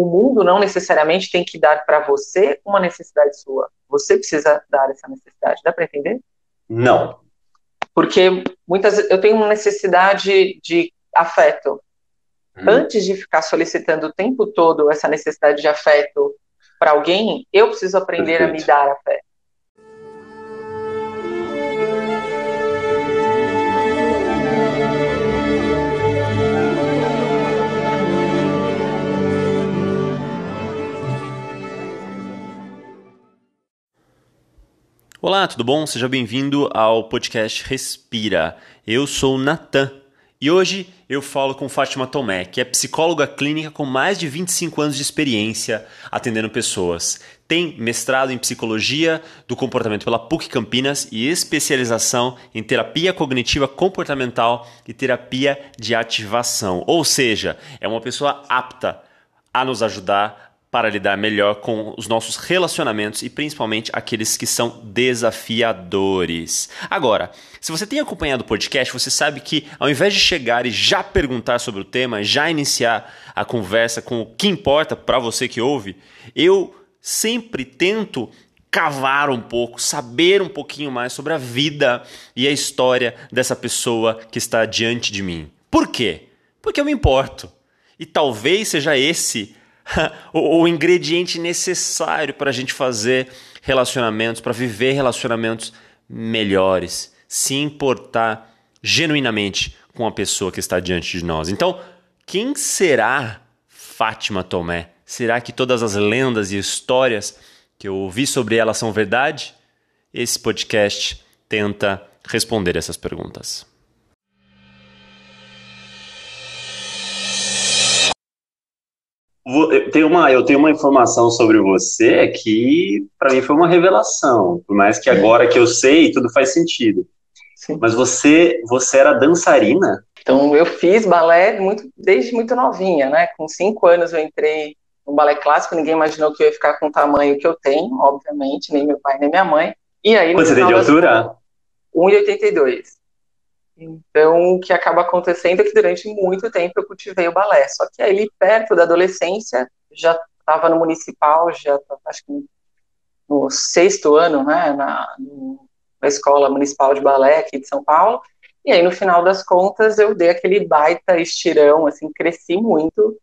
o mundo não necessariamente tem que dar para você uma necessidade sua. Você precisa dar essa necessidade. Dá para entender? Não. Porque muitas eu tenho uma necessidade de afeto. Hum. Antes de ficar solicitando o tempo todo essa necessidade de afeto para alguém, eu preciso aprender Perfeito. a me dar afeto. Olá, tudo bom? Seja bem-vindo ao podcast Respira. Eu sou o Natan e hoje eu falo com Fátima Tomé, que é psicóloga clínica com mais de 25 anos de experiência atendendo pessoas. Tem mestrado em psicologia do comportamento pela PUC Campinas e especialização em terapia cognitiva comportamental e terapia de ativação. Ou seja, é uma pessoa apta a nos ajudar para lidar melhor com os nossos relacionamentos e principalmente aqueles que são desafiadores. Agora, se você tem acompanhado o podcast, você sabe que ao invés de chegar e já perguntar sobre o tema, já iniciar a conversa com o que importa para você que ouve, eu sempre tento cavar um pouco, saber um pouquinho mais sobre a vida e a história dessa pessoa que está diante de mim. Por quê? Porque eu me importo. E talvez seja esse o, o ingrediente necessário para a gente fazer relacionamentos, para viver relacionamentos melhores, se importar genuinamente com a pessoa que está diante de nós. Então, quem será Fátima Tomé? Será que todas as lendas e histórias que eu ouvi sobre ela são verdade? Esse podcast tenta responder essas perguntas. Eu tenho, uma, eu tenho uma informação sobre você que, para mim, foi uma revelação. Por mais que agora que eu sei, tudo faz sentido. Sim. Mas você, você era dançarina? Então, eu fiz balé muito, desde muito novinha, né? Com cinco anos eu entrei no balé clássico. Ninguém imaginou que eu ia ficar com o tamanho que eu tenho, obviamente, nem meu pai, nem minha mãe. E aí, Quanto você tem de altura? 1,82. Então, o que acaba acontecendo é que durante muito tempo eu cultivei o balé. Só que aí, perto da adolescência, já estava no municipal, já acho que no sexto ano, né, na, na escola municipal de balé aqui de São Paulo. E aí, no final das contas, eu dei aquele baita estirão, assim, cresci muito.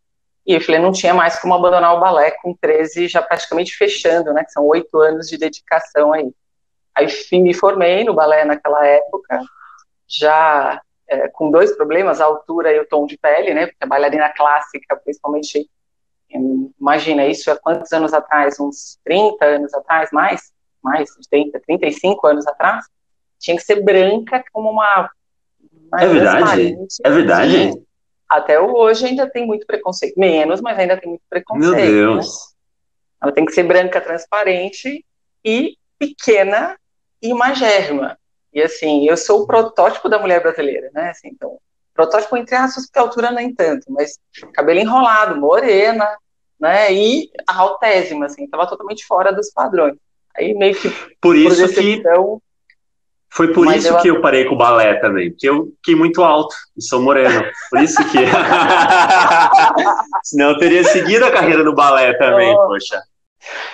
E eu falei, não tinha mais como abandonar o balé com 13, já praticamente fechando, né, que são oito anos de dedicação aí. Aí me formei no balé naquela época, já é, com dois problemas, a altura e o tom de pele, né? Porque a bailarina clássica, principalmente, imagina isso há quantos anos atrás? Uns 30 anos atrás, mais? Mais, 30, 35 anos atrás? Tinha que ser branca como uma. uma é verdade? É verdade? Até hoje ainda tem muito preconceito. Menos, mas ainda tem muito preconceito. Meu Deus! Né? Ela tem que ser branca, transparente e pequena e magérrima. E assim, eu sou o protótipo da mulher brasileira, né? Assim, então, protótipo entre aspas, porque a altura nem tanto, mas cabelo enrolado, morena, né? E altésima, assim, estava totalmente fora dos padrões. Aí meio que por isso por que foi por isso eu... que eu parei com o balé também, porque eu fiquei muito alto e sou moreno. Por isso que. Senão eu teria seguido a carreira no balé também, oh. poxa.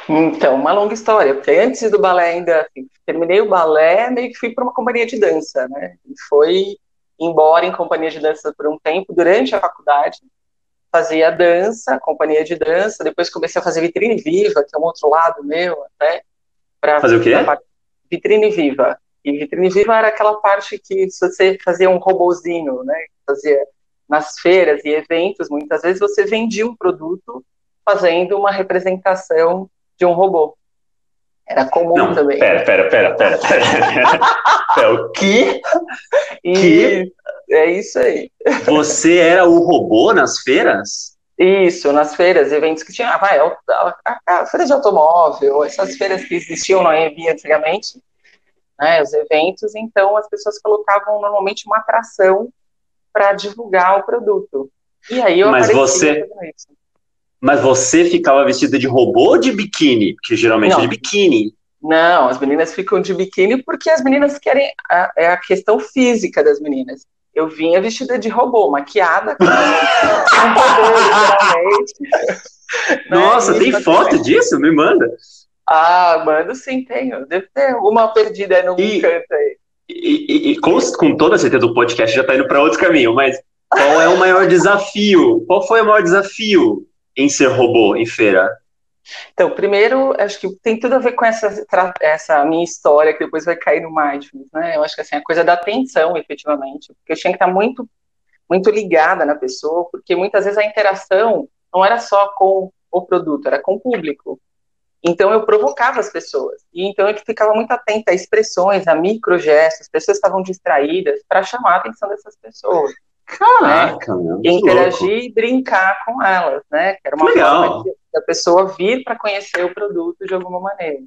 Então, uma longa história, porque antes do balé ainda, assim, terminei o balé, meio que fui para uma companhia de dança, né? E foi embora em companhia de dança por um tempo, durante a faculdade, fazia dança, companhia de dança, depois comecei a fazer vitrine viva, que é um outro lado meu, até. Pra, fazer o quê? Vitrine viva. E vitrine viva era aquela parte que você fazia um robozinho, né? Fazia nas feiras e eventos, muitas vezes você vendia um produto fazendo uma representação de um robô. Era comum Não, também. Pera, pera, pera, pera, pera. pera o que? E que? É isso aí. Você era o robô nas feiras? Isso, nas feiras, eventos que tinha, ah, vai, a, a, a, feira de automóvel, essas feiras que existiam no AMB antigamente, né, os eventos, então as pessoas colocavam normalmente uma atração para divulgar o produto. E aí eu Mas você, mas você ficava vestida de robô ou de biquíni? Que geralmente não. é de biquíni. Não, as meninas ficam de biquíni porque as meninas querem. A, é a questão física das meninas. Eu vinha vestida de robô, maquiada, com um robô, literalmente. Nossa, tem foto também. disso? Me manda. Ah, mando sim, tenho. Deve ter uma perdida no e, canto aí. E, e, e com, com, toda certeza o podcast já está indo para outro caminho, mas qual é o maior desafio? Qual foi o maior desafio em ser robô em feira? Então, primeiro, acho que tem tudo a ver com essa, essa minha história, que depois vai cair no mindfulness, né? Eu acho que assim, a coisa da atenção, efetivamente, porque eu tinha que estar muito, muito ligada na pessoa, porque muitas vezes a interação não era só com o produto, era com o público. Então eu provocava as pessoas. E então eu ficava muito atenta a expressões, a microgestos, as pessoas estavam distraídas para chamar a atenção dessas pessoas. Caraca, né? meu, interagir e brincar com elas, né? Que era uma Legal. forma da pessoa vir para conhecer o produto de alguma maneira.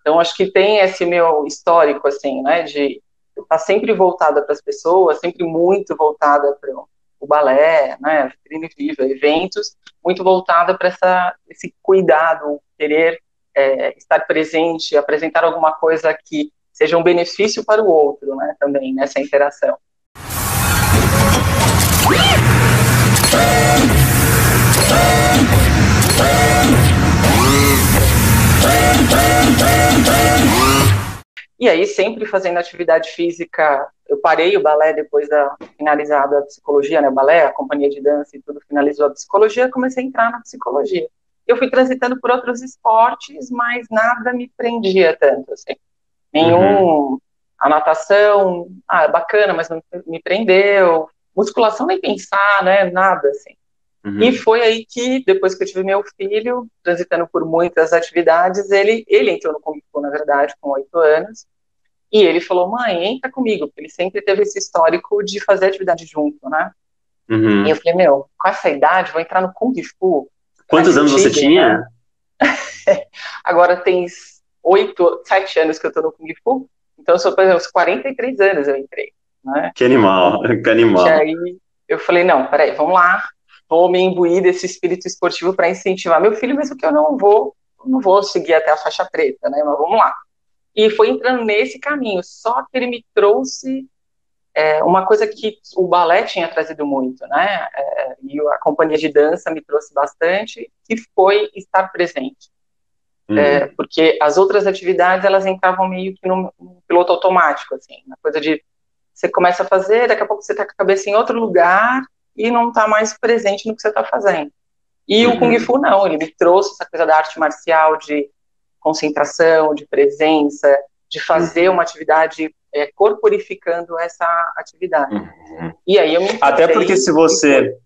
Então acho que tem esse meu histórico assim, né, de estar tá sempre voltada para as pessoas, sempre muito voltada para o balé, né, vitrine viva, eventos, muito voltada para esse cuidado, querer é, estar presente, apresentar alguma coisa que seja um benefício para o outro, né, também nessa interação. E aí, sempre fazendo atividade física, eu parei o balé depois da finalizada a psicologia, né, o balé, a companhia de dança e tudo finalizou a psicologia, comecei a entrar na psicologia. Eu fui transitando por outros esportes, mas nada me prendia tanto, assim. Nenhum, uhum. a natação, ah, bacana, mas não me prendeu. Musculação nem pensar, né, nada, assim. Uhum. E foi aí que, depois que eu tive meu filho, transitando por muitas atividades, ele, ele entrou no Kung Fu, na verdade, com oito anos, e ele falou, mãe, entra comigo, porque ele sempre teve esse histórico de fazer atividade junto, né? Uhum. E eu falei, meu, com essa idade, vou entrar no Kung Fu. Quantos anos você tinha? Né? Agora tem oito, sete anos que eu tô no Kung Fu, então, sou, por exemplo, uns 43 anos eu entrei, né? Que animal, que animal. E aí, eu falei, não, peraí, vamos lá, vou me imbuir desse espírito esportivo para incentivar meu filho, mesmo que eu não vou, não vou seguir até a faixa preta, né? Mas vamos lá. E foi entrando nesse caminho. Só que ele me trouxe é, uma coisa que o balé tinha trazido muito, né? É, e a companhia de dança me trouxe bastante, que foi estar presente. Uhum. É, porque as outras atividades elas entravam meio que no, no piloto automático, assim, na coisa de você começa a fazer, daqui a pouco você está com a cabeça em outro lugar, e não está mais presente no que você está fazendo. E uhum. o Kung Fu não, ele me trouxe essa coisa da arte marcial de concentração, de presença, de fazer uhum. uma atividade é, corporificando essa atividade. Uhum. E aí eu me Até porque se você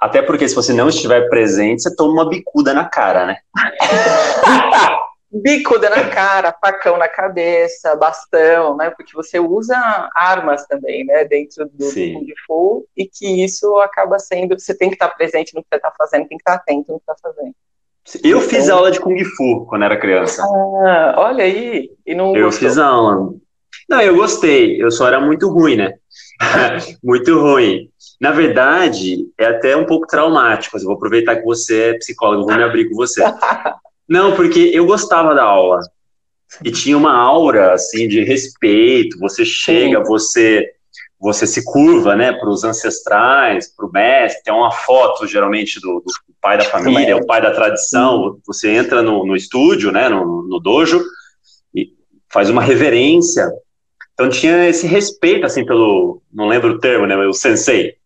até porque se você não estiver presente, você toma uma bicuda na cara, né? bicuda na cara, facão na cabeça, bastão, né? Porque você usa armas também, né? Dentro do Sim. Kung Fu e que isso acaba sendo, você tem que estar presente no que você está fazendo, tem que estar atento no que está fazendo. Eu então, fiz aula de Kung Fu quando era criança. Ah, olha aí. E não eu gostou. fiz aula. Não, eu gostei. Eu só era muito ruim, né? muito ruim. Na verdade, é até um pouco traumático. Eu vou aproveitar que você é psicólogo, vou me abrir com você. Não, porque eu gostava da aula. E tinha uma aura, assim, de respeito. Você chega, Sim. você você se curva, né, para os ancestrais, para o mestre. Tem uma foto, geralmente, do, do pai da família, o pai da tradição. Você entra no, no estúdio, né, no, no dojo, e faz uma reverência. Então tinha esse respeito, assim, pelo, não lembro o termo, né, o sensei.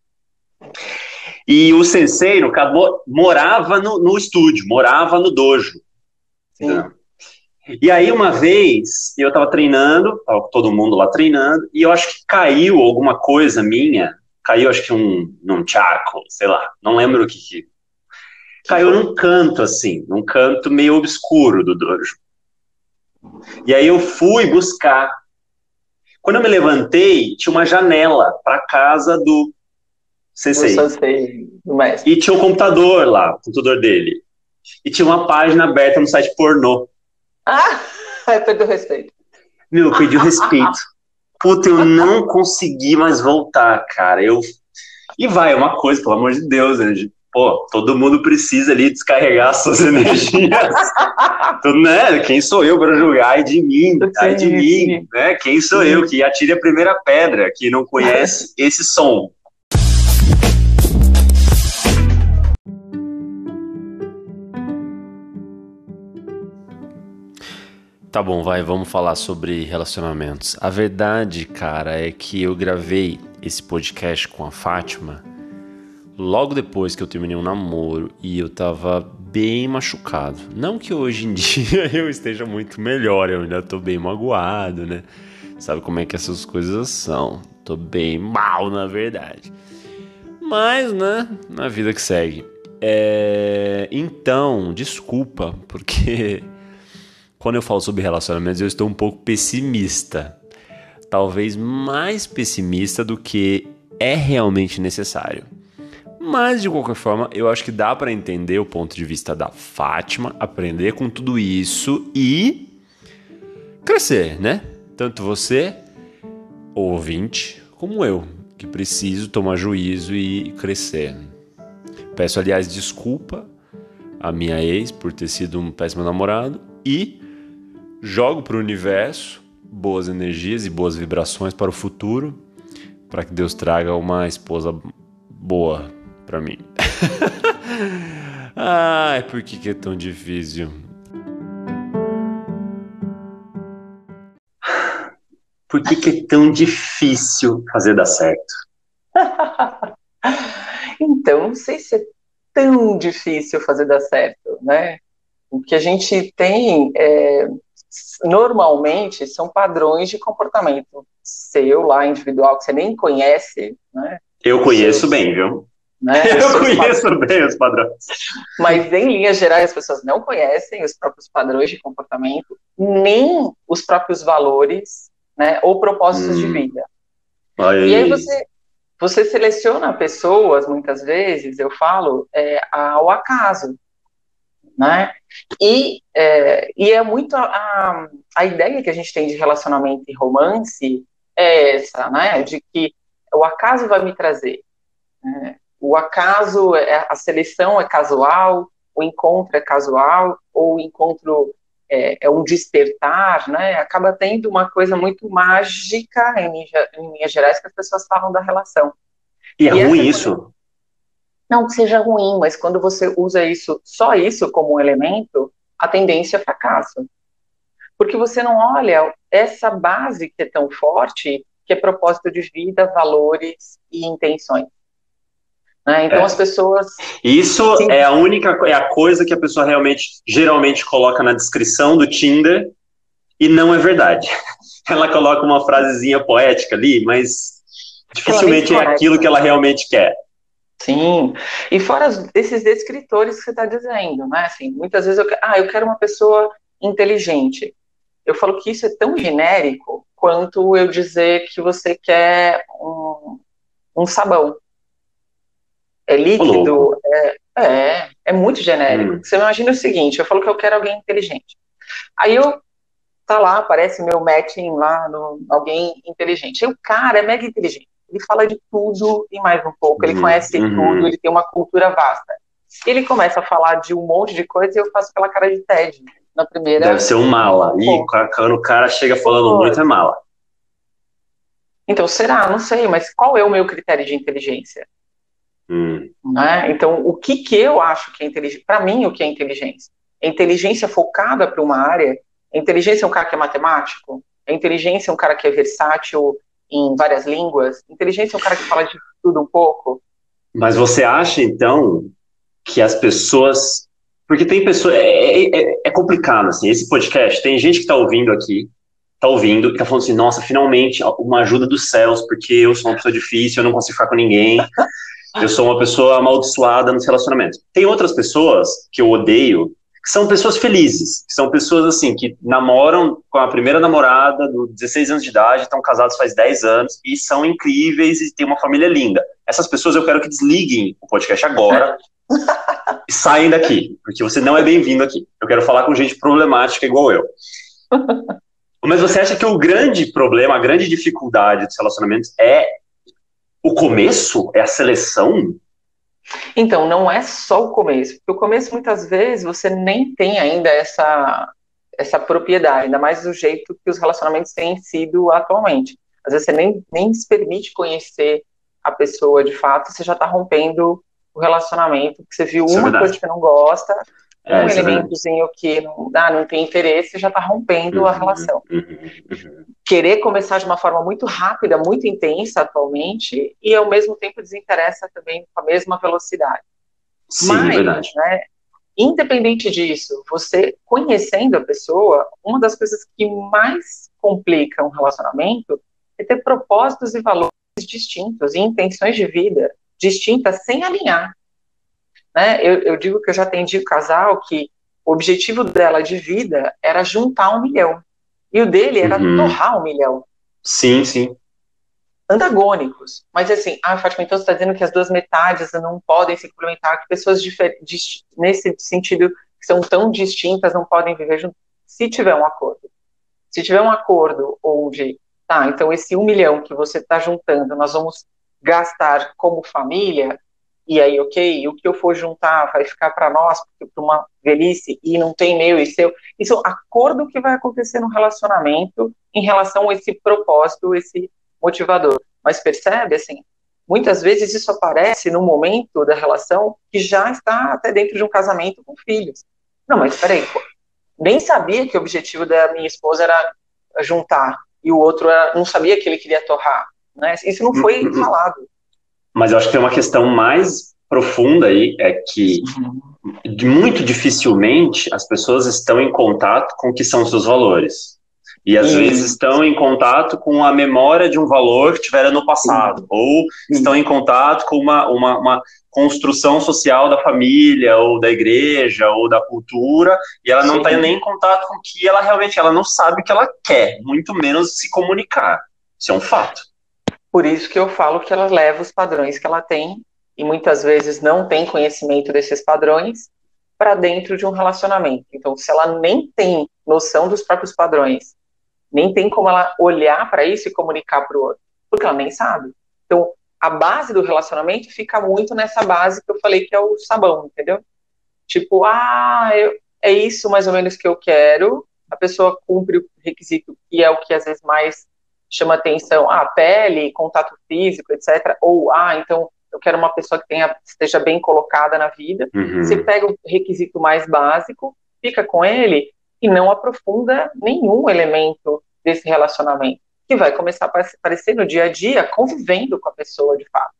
E o sensei, no caso, morava no, no estúdio, morava no dojo. Sim. E aí, uma vez, eu estava treinando, tava todo mundo lá treinando, e eu acho que caiu alguma coisa minha, caiu acho que um, num charco, sei lá, não lembro o que, que caiu num canto, assim, num canto meio obscuro do dojo. E aí eu fui buscar. Quando eu me levantei, tinha uma janela para casa do sensei. Do sensei, do mestre. E tinha um computador lá, o computador dele e tinha uma página aberta no site pornô. Ah, eu perdi o respeito. Meu, eu perdi o respeito. Puta, eu não consegui mais voltar, cara. Eu... E vai, é uma coisa, pelo amor de Deus, né? Pô, todo mundo precisa ali descarregar suas energias. Tudo, né? Quem sou eu para julgar? Ai de mim, ai de mim, né? Quem sou eu que atire a primeira pedra, que não conhece esse som? Tá bom, vai, vamos falar sobre relacionamentos. A verdade, cara, é que eu gravei esse podcast com a Fátima logo depois que eu terminei um namoro e eu tava bem machucado. Não que hoje em dia eu esteja muito melhor, eu ainda tô bem magoado, né? Sabe como é que essas coisas são? Tô bem mal, na verdade. Mas, né, na vida que segue. É... Então, desculpa, porque quando eu falo sobre relacionamentos eu estou um pouco pessimista. Talvez mais pessimista do que é realmente necessário. Mas de qualquer forma, eu acho que dá para entender o ponto de vista da Fátima, aprender com tudo isso e crescer, né? Tanto você, ouvinte, como eu, que preciso tomar juízo e crescer. Peço, aliás, desculpa à minha ex por ter sido um péssimo namorado e jogo para o universo boas energias e boas vibrações para o futuro, para que Deus traga uma esposa boa para mim. Ai, por que, que é tão difícil? Por que, que é tão difícil fazer dar certo? então, não sei se é tão difícil fazer dar certo, né? O que a gente tem é, normalmente são padrões de comportamento seu lá individual que você nem conhece, né? Eu conheço seus, bem, viu? Né? Eu conheço padrões. bem os padrões. Mas, em linhas gerais, as pessoas não conhecem os próprios padrões de comportamento, nem os próprios valores, né, ou propósitos hum. de vida. Aí. E aí você, você seleciona pessoas, muitas vezes, eu falo, é, ao acaso. Né? E, é, e é muito a, a ideia que a gente tem de relacionamento e romance é essa, né? De que o acaso vai me trazer. Né? o acaso, é, a seleção é casual, o encontro é casual, ou o encontro é, é um despertar, né? Acaba tendo uma coisa muito mágica, em, em linhas gerais, que as pessoas falam da relação. E é e ruim isso? Não que seja ruim, mas quando você usa isso, só isso como um elemento, a tendência é fracasso. Porque você não olha essa base que é tão forte, que é propósito de vida, valores e intenções. Né? Então é. as pessoas. Isso Sim. é a única é a coisa que a pessoa realmente geralmente coloca na descrição do Tinder e não é verdade. Ela coloca uma frasezinha poética ali, mas dificilmente é aquilo que ela realmente quer. Sim, e fora esses descritores que você está dizendo, né? Assim, muitas vezes eu, ah, eu quero uma pessoa inteligente. Eu falo que isso é tão genérico quanto eu dizer que você quer um, um sabão é líquido, é, é, é, muito genérico. Hum. Você imagina o seguinte, eu falo que eu quero alguém inteligente. Aí eu, tá lá, aparece meu matching lá, no, alguém inteligente. E o cara é mega inteligente. Ele fala de tudo e mais um pouco. Ele uhum. conhece uhum. tudo, ele tem uma cultura vasta. Ele começa a falar de um monte de coisa e eu faço aquela cara de TED na primeira. Deve ser um mala. E quando o cara chega falando muito, é mala. Então, será? Não sei, mas qual é o meu critério de inteligência? Hum. Né? Então, o que, que eu acho que é inteligência? Para mim, o que é inteligência? É inteligência focada para uma área? É inteligência é um cara que é matemático? É inteligência é um cara que é versátil em várias línguas? Inteligência é um cara que fala de tudo um pouco? Mas você acha, então, que as pessoas. Porque tem pessoas. É, é, é complicado, assim. Esse podcast, tem gente que está ouvindo aqui, está ouvindo, e está falando assim: nossa, finalmente uma ajuda dos céus, porque eu sou uma pessoa difícil, eu não consigo ficar com ninguém. Eu sou uma pessoa amaldiçoada nos relacionamentos. Tem outras pessoas que eu odeio, que são pessoas felizes, que são pessoas assim, que namoram com a primeira namorada, dos 16 anos de idade, estão casados faz 10 anos e são incríveis e têm uma família linda. Essas pessoas eu quero que desliguem o podcast agora e saem daqui, porque você não é bem-vindo aqui. Eu quero falar com gente problemática igual eu. Mas você acha que o grande problema, a grande dificuldade dos relacionamentos é o começo? É a seleção? Então, não é só o começo. Porque o começo, muitas vezes, você nem tem ainda essa, essa propriedade, ainda mais do jeito que os relacionamentos têm sido atualmente. Às vezes você nem, nem se permite conhecer a pessoa de fato, você já está rompendo o relacionamento, porque você viu Isso é uma é coisa que não gosta, É, um é elementozinho que não, ah, não tem interesse já está rompendo uhum, a relação. Uhum, uhum. Querer começar de uma forma muito rápida, muito intensa atualmente, e ao mesmo tempo desinteressa também com a mesma velocidade. Sim, Mas, verdade. Né, independente disso, você conhecendo a pessoa, uma das coisas que mais complica um relacionamento é ter propósitos e valores distintos e intenções de vida distintas sem alinhar. Né? Eu, eu digo que eu já atendi um casal que o objetivo dela de vida era juntar um milhão. E o dele era uhum. torrar um milhão. Sim, sim. Antagônicos. Mas assim, ah, Fátima, então você está dizendo que as duas metades não podem se complementar, que pessoas nesse sentido, que são tão distintas, não podem viver juntas. Se tiver um acordo. Se tiver um acordo onde, tá, então esse um milhão que você está juntando, nós vamos gastar como família, e aí, ok, o que eu for juntar vai ficar para nós, para uma velhice, e não tem meu e seu. Isso é um acordo que vai acontecer no relacionamento em relação a esse propósito, esse motivador. Mas percebe, assim, muitas vezes isso aparece no momento da relação que já está até dentro de um casamento com filhos. Não, mas peraí, pô, nem sabia que o objetivo da minha esposa era juntar, e o outro era, não sabia que ele queria torrar. Né? Isso não foi uhum. falado. Mas eu acho que tem uma questão mais profunda aí, é que muito dificilmente as pessoas estão em contato com o que são seus valores. E às vezes estão em contato com a memória de um valor que tiveram no passado, ou estão em contato com uma, uma, uma, construção social da família, ou da igreja, ou da cultura, e ela não está nem em contato com o que ela realmente, ela não sabe o que ela quer, muito menos se comunicar. Isso é um fato. Por isso que eu falo que ela leva os padrões que ela tem, e muitas vezes não tem conhecimento desses padrões, para dentro de um relacionamento. Então, se ela nem tem noção dos próprios padrões, nem tem como ela olhar para isso e comunicar para o outro, porque ela nem sabe. Então, a base do relacionamento fica muito nessa base que eu falei que é o sabão, entendeu? Tipo, ah, eu, é isso mais ou menos que eu quero, a pessoa cumpre o requisito que é o que às vezes mais chama atenção, ah, pele, contato físico, etc. Ou, ah, então eu quero uma pessoa que tenha, esteja bem colocada na vida. Uhum. Você pega o requisito mais básico, fica com ele e não aprofunda nenhum elemento desse relacionamento, que vai começar a aparecer no dia a dia, convivendo com a pessoa de fato,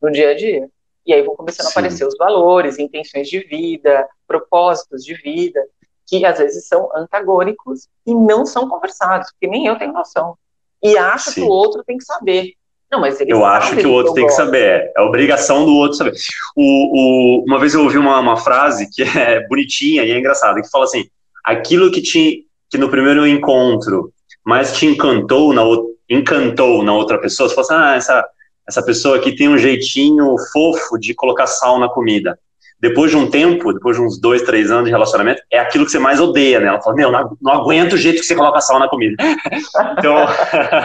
no dia a dia. E aí vão começando Sim. a aparecer os valores, intenções de vida, propósitos de vida, que às vezes são antagônicos e não são conversados, porque nem eu tenho noção e acha Sim. que o outro tem que saber. Não, mas ele Eu acho que o outro tem que saber. É obrigação do outro saber. O, o, uma vez eu ouvi uma, uma frase que é bonitinha e é engraçada, que fala assim: aquilo que, te, que no primeiro encontro mais te encantou na, encantou na outra pessoa, você fala assim, ah, essa, essa pessoa aqui tem um jeitinho fofo de colocar sal na comida depois de um tempo, depois de uns dois, três anos de relacionamento, é aquilo que você mais odeia, né? Ela fala, meu, não, aguento o jeito que você coloca sal na comida. então,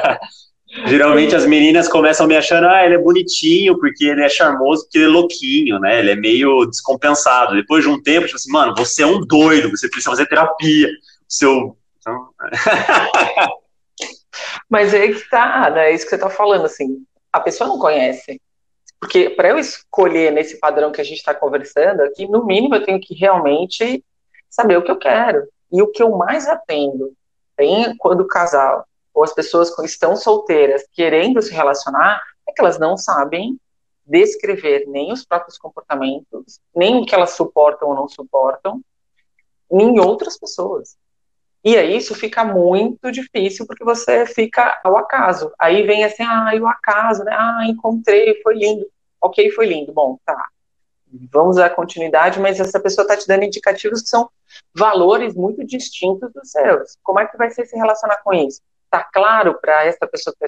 geralmente as meninas começam me achando, ah, ele é bonitinho, porque ele é charmoso, porque ele é louquinho, né? Ele é meio descompensado. Depois de um tempo, tipo assim, mano, você é um doido, você precisa fazer terapia. seu... Então... Mas é que tá, né? É isso que você tá falando, assim. A pessoa não conhece porque para eu escolher nesse padrão que a gente está conversando aqui, no mínimo eu tenho que realmente saber o que eu quero. E o que eu mais atendo tem quando o casal ou as pessoas que estão solteiras querendo se relacionar é que elas não sabem descrever nem os próprios comportamentos, nem o que elas suportam ou não suportam, em outras pessoas. E aí isso fica muito difícil porque você fica ao acaso. Aí vem assim, ah, o acaso, né? Ah, encontrei, foi lindo. Ok, foi lindo. Bom, tá. Vamos à continuidade, mas essa pessoa está te dando indicativos que são valores muito distintos dos seus. Como é que vai ser se relacionar com isso? Está claro para essa pessoa que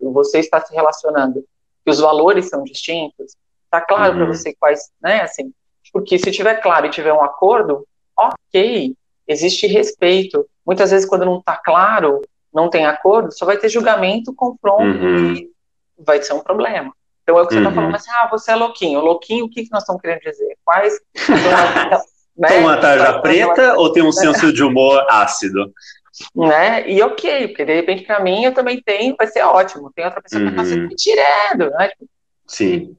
você está se relacionando que os valores são distintos? Está claro uhum. para você quais, né? Assim, porque se tiver claro e tiver um acordo, ok, existe respeito. Muitas vezes, quando não está claro, não tem acordo, só vai ter julgamento, confronto uhum. e vai ser um problema. Então é o que você está uhum. falando assim, ah, você é louquinho. Louquinho, o que, que nós estamos querendo dizer? Quais. né? Tem uma tarja preta ou tem um senso de humor ácido? Né? E ok, porque de repente para mim eu também tenho, vai ser ótimo. Tem outra pessoa que está me tirando, né? Sim.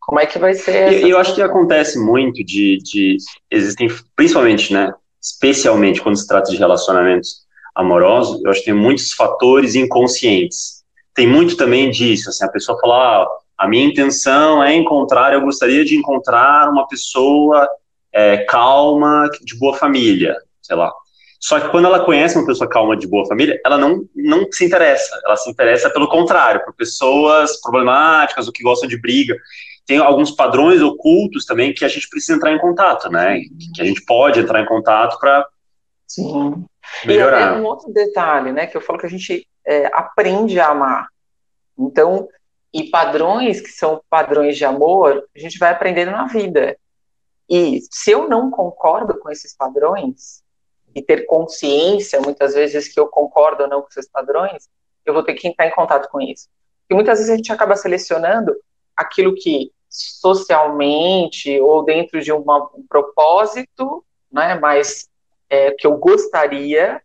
Como é que vai ser? E eu acho que acontece muito de, de existem, principalmente, né, especialmente quando se trata de relacionamentos amorosos, eu acho que tem muitos fatores inconscientes. Tem muito também disso, assim, a pessoa fala, ah, a minha intenção é encontrar, eu gostaria de encontrar uma pessoa é, calma, de boa família, sei lá. Só que quando ela conhece uma pessoa calma, de boa família, ela não, não se interessa. Ela se interessa pelo contrário, por pessoas problemáticas ou que gostam de briga. Tem alguns padrões ocultos também que a gente precisa entrar em contato, né? Que a gente pode entrar em contato para melhorar. E um outro detalhe, né? Que eu falo que a gente é, aprende a amar. Então, e padrões que são padrões de amor, a gente vai aprendendo na vida. E se eu não concordo com esses padrões, e ter consciência, muitas vezes, que eu concordo ou não com esses padrões, eu vou ter que entrar em contato com isso. E muitas vezes a gente acaba selecionando aquilo que socialmente ou dentro de uma, um propósito, né, mas é, que eu gostaria,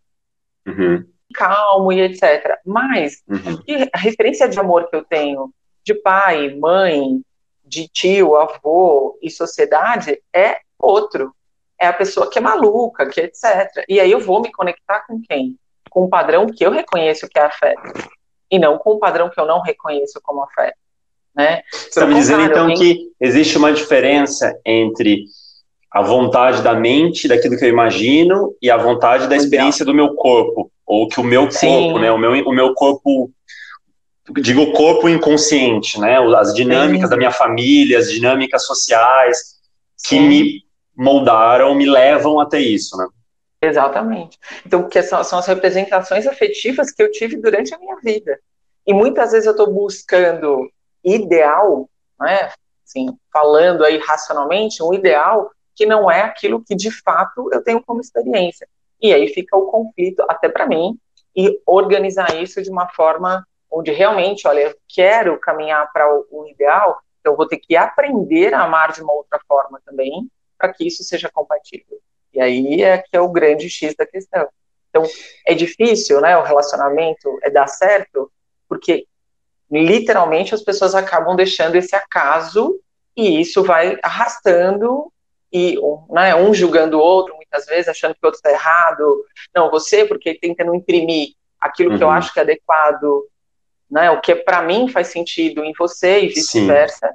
uhum. Calmo e etc. Mas uhum. a referência de amor que eu tenho de pai, mãe, de tio, avô e sociedade é outro é a pessoa que é maluca, que é etc. E aí eu vou me conectar com quem? Com um padrão que eu reconheço que é afeto, e não com um padrão que eu não reconheço como afeto. Né? Você está me dizendo então que existe uma diferença entre a vontade da mente, daquilo que eu imagino, e a vontade da experiência do meu corpo, ou que o meu corpo, né, o meu, o meu corpo digo corpo inconsciente, né? As dinâmicas Sim. da minha família, as dinâmicas sociais que Sim. me moldaram, me levam até isso, né? Exatamente. Então, que são, são as representações afetivas que eu tive durante a minha vida. E muitas vezes eu estou buscando ideal, né? Assim, falando aí racionalmente, um ideal que não é aquilo que de fato eu tenho como experiência. E aí fica o conflito até para mim e organizar isso de uma forma onde realmente, olha, eu quero caminhar para o, ideal, então vou ter que aprender a amar de uma outra forma também, para que isso seja compatível. E aí é que é o grande X da questão. Então, é difícil, né, o relacionamento é dar certo, porque literalmente as pessoas acabam deixando esse acaso e isso vai arrastando e né, um julgando o outro, muitas vezes achando que o outro está errado. Não, você, porque tentando imprimir aquilo uhum. que eu uhum. acho que é adequado, né, o que para mim faz sentido em você e vice-versa,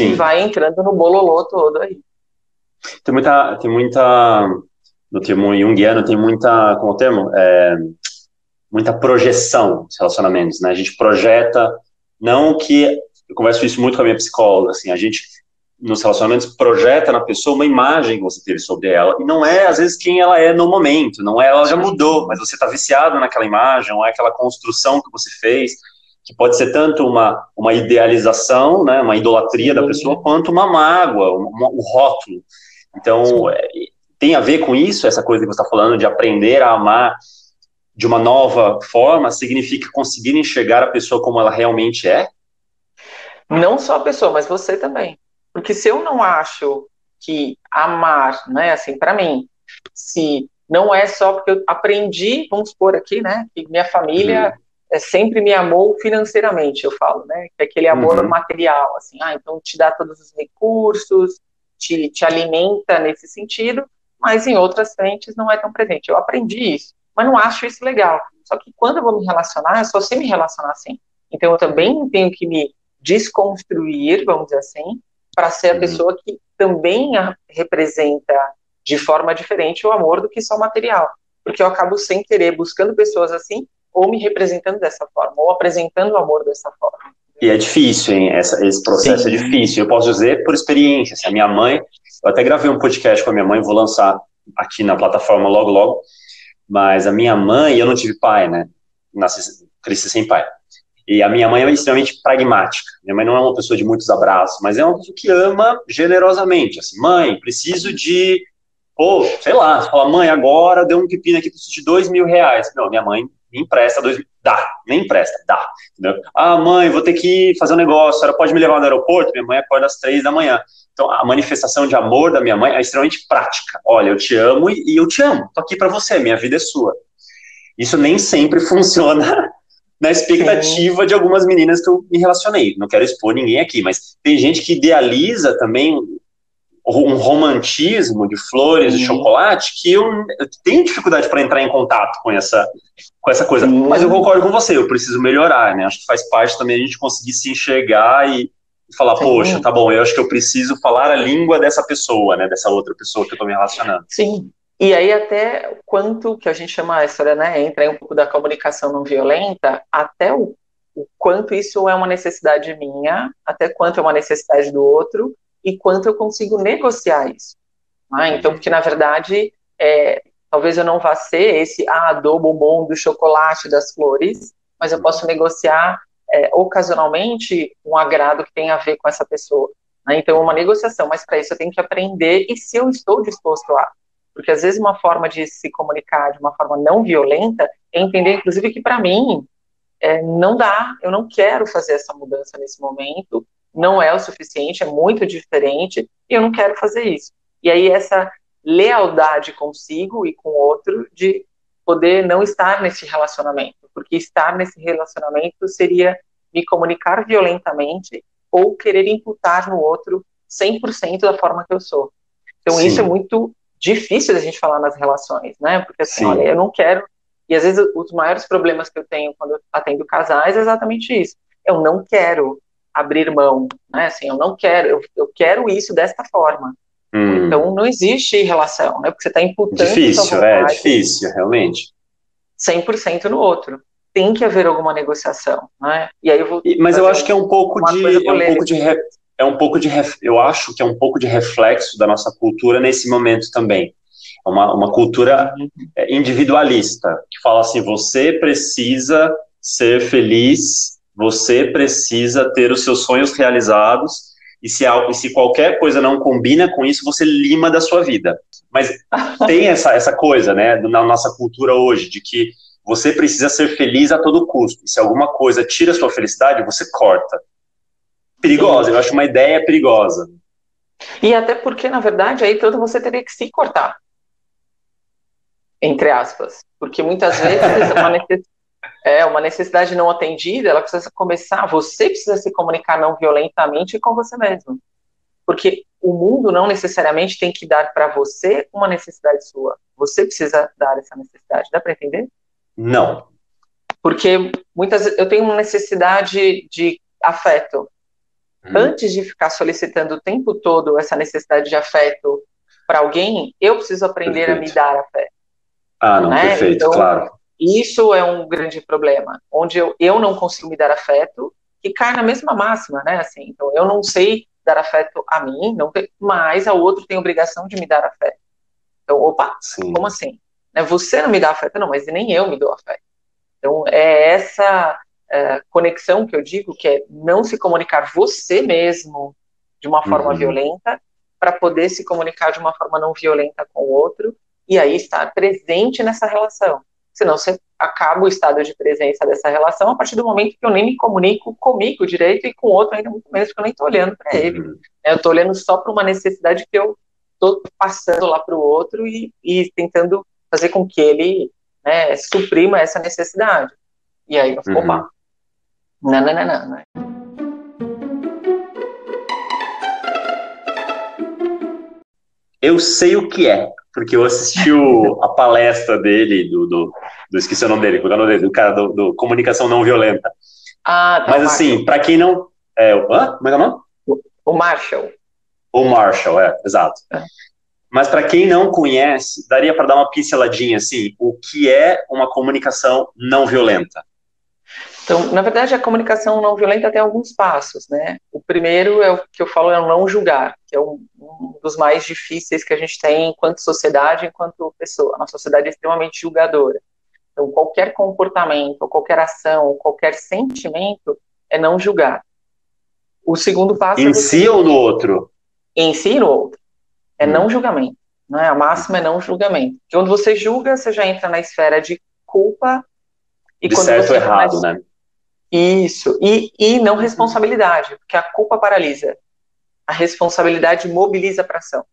e vai entrando no bololô todo aí. Tem muita, tem muita, no termo junguiano, tem muita, como é o termo? É, muita projeção nos relacionamentos, né? A gente projeta, não que, eu converso isso muito com a minha psicóloga, assim, a gente, nos relacionamentos, projeta na pessoa uma imagem que você teve sobre ela, e não é, às vezes, quem ela é no momento, não é, ela já mudou, mas você está viciado naquela imagem, ou é aquela construção que você fez, que pode ser tanto uma, uma idealização, né, uma idolatria da pessoa, quanto uma mágoa, um, um rótulo. Então, é, tem a ver com isso, essa coisa que você está falando, de aprender a amar de uma nova forma, significa conseguir enxergar a pessoa como ela realmente é? Não só a pessoa, mas você também. Porque se eu não acho que amar, né, assim, para mim, se não é só porque eu aprendi, vamos supor aqui, né, que minha família uhum. é, sempre me amou financeiramente, eu falo, né, que é aquele amor uhum. material, assim, ah, então te dá todos os recursos, te, te alimenta nesse sentido, mas em outras frentes não é tão presente. Eu aprendi isso, mas não acho isso legal. Só que quando eu vou me relacionar, eu só sei me relacionar assim. Então eu também tenho que me desconstruir, vamos dizer assim, para ser a uhum. pessoa que também representa de forma diferente o amor do que só o material. Porque eu acabo sem querer buscando pessoas assim, ou me representando dessa forma, ou apresentando o amor dessa forma. E é difícil, hein? Essa, esse processo é Sim. é difícil. Eu posso dizer por experiência. Assim, a minha mãe, eu até gravei um podcast com a minha mãe, vou lançar aqui na plataforma logo, logo. Mas a minha mãe, eu não tive pai, né? Nasci, cresci sem pai. E a minha mãe é extremamente pragmática. Minha mãe não é uma pessoa de muitos abraços, mas é uma pessoa que ama generosamente. Assim, mãe, preciso de. Pô, sei lá, você fala, mãe, agora deu um pepino aqui, preciso de dois mil reais. Não, minha mãe me empresta dois dá, nem empresta, dá. Entendeu? Ah, mãe, vou ter que fazer um negócio, ela pode me levar no aeroporto? Minha mãe acorda às três da manhã. Então, a manifestação de amor da minha mãe é extremamente prática. Olha, eu te amo e eu te amo. Tô aqui para você, minha vida é sua. Isso nem sempre funciona na expectativa Sim. de algumas meninas que eu me relacionei. Não quero expor ninguém aqui, mas tem gente que idealiza também um romantismo de flores e chocolate que eu, eu tenho dificuldade para entrar em contato com essa, com essa coisa. Sim. Mas eu concordo com você, eu preciso melhorar, né? Acho que faz parte também a gente conseguir se enxergar e, falar, Sim. poxa, tá bom, eu acho que eu preciso falar a língua dessa pessoa, né? Dessa outra pessoa que eu tô me relacionando. Sim. E aí até quanto que a gente chama a história, né? Entra aí um pouco da comunicação não violenta, até o, o quanto isso é uma necessidade minha, até quanto é uma necessidade do outro, e quanto eu consigo negociar isso. Né? Então, porque na verdade, é, talvez eu não vá ser esse ah, do bombom, do chocolate, das flores, mas eu posso negociar é, ocasionalmente um agrado que tem a ver com essa pessoa. Né? Então, uma negociação, mas para isso eu tenho que aprender e se eu estou disposto a. Porque às vezes uma forma de se comunicar de uma forma não violenta é entender, inclusive, que para mim é, não dá, eu não quero fazer essa mudança nesse momento, não é o suficiente, é muito diferente, e eu não quero fazer isso. E aí essa lealdade consigo e com o outro de poder não estar nesse relacionamento, porque estar nesse relacionamento seria me comunicar violentamente ou querer imputar no outro 100% da forma que eu sou. Então Sim. isso é muito difícil da gente falar nas relações, né? Porque assim, Sim. olha, eu não quero e às vezes os maiores problemas que eu tenho quando eu atendo casais é exatamente isso. Eu não quero abrir mão, né? Assim, eu não quero, eu, eu quero isso desta forma. Hum. Então não existe relação, né? Porque você está imputando. Difícil, é difícil, realmente. 100% no outro. Tem que haver alguma negociação, né? E aí eu vou. Mas eu acho que é um pouco de, é um pouco de é um pouco de eu acho que é um pouco de reflexo da nossa cultura nesse momento também. É uma, uma cultura é, individualista que fala assim: você precisa ser feliz você precisa ter os seus sonhos realizados e se, e se qualquer coisa não combina com isso, você lima da sua vida. Mas tem essa, essa coisa, né, na nossa cultura hoje, de que você precisa ser feliz a todo custo. E se alguma coisa tira a sua felicidade, você corta. Perigosa, eu acho uma ideia perigosa. E até porque, na verdade, aí todo você teria que se cortar. Entre aspas. Porque muitas vezes uma necessidade é uma necessidade não atendida, ela precisa começar, você precisa se comunicar não violentamente com você mesmo. Porque o mundo não necessariamente tem que dar para você uma necessidade sua. Você precisa dar essa necessidade. Dá para entender? Não. Porque muitas eu tenho uma necessidade de afeto. Hum. Antes de ficar solicitando o tempo todo essa necessidade de afeto para alguém, eu preciso aprender perfeito. a me dar afeto. Ah, não, né? perfeito, então, claro. Isso é um grande problema, onde eu, eu não consigo me dar afeto, que cai na mesma máxima, né? Assim, então, eu não sei dar afeto a mim, não tem, mas ao outro tem obrigação de me dar afeto. Então, opa, Sim. como assim? Né, você não me dá afeto, não, mas nem eu me dou afeto. Então, é essa é, conexão que eu digo, que é não se comunicar você mesmo de uma forma uhum. violenta, para poder se comunicar de uma forma não violenta com o outro, e aí estar presente nessa relação senão você acaba o estado de presença dessa relação a partir do momento que eu nem me comunico comigo direito e com o outro ainda muito menos, porque eu nem estou olhando para ele. Uhum. Eu estou olhando só para uma necessidade que eu estou passando lá para o outro e, e, tentando fazer com que ele né, suprima essa necessidade. E aí uhum. opa, não, não, não, não, não. Eu sei o que é porque eu assisti o, a palestra dele, do, do, do, esqueci o nome dele, é o nome dele, do cara do, do Comunicação Não Violenta. Ah, tá, Mas assim, para quem não. É, hã? Como é que é o nome? O Marshall. O Marshall, é, exato. É. Mas para quem não conhece, daria para dar uma pinceladinha assim, o que é uma comunicação não violenta? Então, na verdade, a comunicação não violenta tem alguns passos, né? O primeiro é o que eu falo é o não julgar, que é um, um dos mais difíceis que a gente tem enquanto sociedade, enquanto pessoa. A nossa sociedade é extremamente julgadora. Então, qualquer comportamento, qualquer ação, qualquer sentimento é não julgar. O segundo passo em é si ou no outro? Em si e no outro. É hum. não julgamento. Né? A máxima é não julgamento. Quando você julga, você já entra na esfera de culpa e de certo ou errado, né? Isso. E, e não responsabilidade, porque a culpa paralisa. A responsabilidade mobiliza para ação.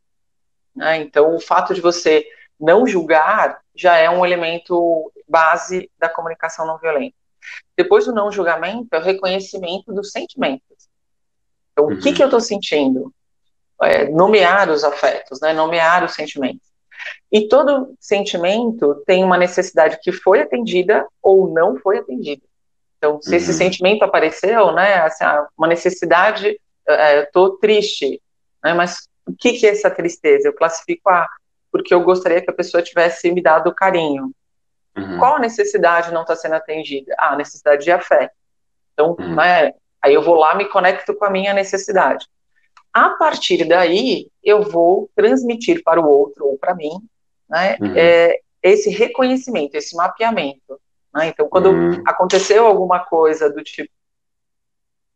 Né? Então, o fato de você não julgar já é um elemento base da comunicação não violenta. Depois do não julgamento é o reconhecimento dos sentimentos. Então, uhum. o que, uhum. que eu estou sentindo? É, nomear os afetos, né? nomear os sentimentos. E todo sentimento tem uma necessidade que foi atendida ou não foi atendida. Então, se uhum. esse sentimento apareceu, né, assim, ah, uma necessidade, estou é, triste, né, mas o que, que é essa tristeza? Eu classifico a porque eu gostaria que a pessoa tivesse me dado carinho. Uhum. Qual a necessidade não está sendo atendida? Ah, a necessidade de afeto. Então, uhum. né, aí eu vou lá, me conecto com a minha necessidade. A partir daí, eu vou transmitir para o outro ou para mim né, é, esse reconhecimento, esse mapeamento. Né? Então, quando uhum. aconteceu alguma coisa do tipo,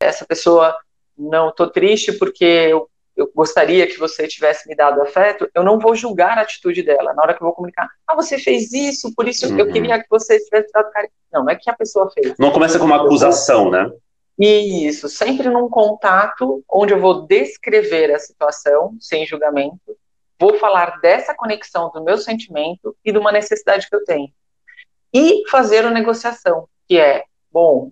essa pessoa, não, estou triste porque eu, eu gostaria que você tivesse me dado afeto, eu não vou julgar a atitude dela. Na hora que eu vou comunicar, ah, você fez isso, por isso uhum. eu queria que você tivesse dado carinho. Não, não é que a pessoa fez. Não começa com uma acusação, né? Isso, sempre num contato onde eu vou descrever a situação sem julgamento, vou falar dessa conexão do meu sentimento e de uma necessidade que eu tenho. E fazer a negociação, que é, bom,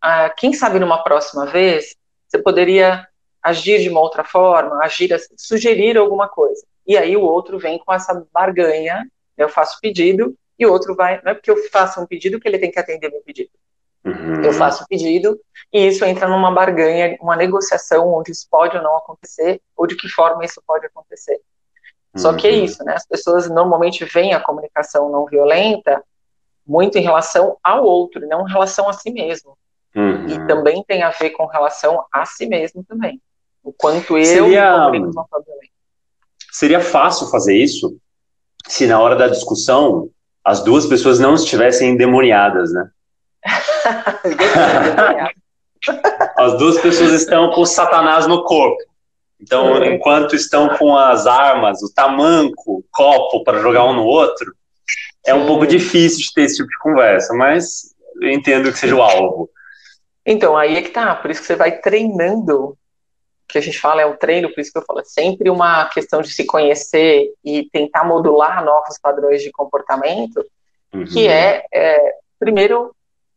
ah, quem sabe numa próxima vez você poderia agir de uma outra forma, agir, sugerir alguma coisa. E aí o outro vem com essa barganha, eu faço pedido, e o outro vai, não é porque eu faço um pedido que ele tem que atender meu pedido. Uhum. Eu faço o pedido e isso entra numa barganha, uma negociação onde isso pode ou não acontecer, ou de que forma isso pode acontecer. Só que é uhum. isso, né? As pessoas normalmente veem a comunicação não violenta muito em relação ao outro, não em relação a si mesmo. Uhum. E também tem a ver com relação a si mesmo também. O quanto eu seria, Seria fácil fazer isso se na hora da discussão as duas pessoas não estivessem endemoniadas, né? As duas pessoas estão com Satanás no corpo. Então, é. enquanto estão com as armas, o tamanco, o copo para jogar um no outro, é um pouco difícil de ter esse tipo de conversa, mas eu entendo que seja o alvo. Então, aí é que tá, por isso que você vai treinando, que a gente fala é o treino, por isso que eu falo, é sempre uma questão de se conhecer e tentar modular novos padrões de comportamento, uhum. que é, é, primeiro,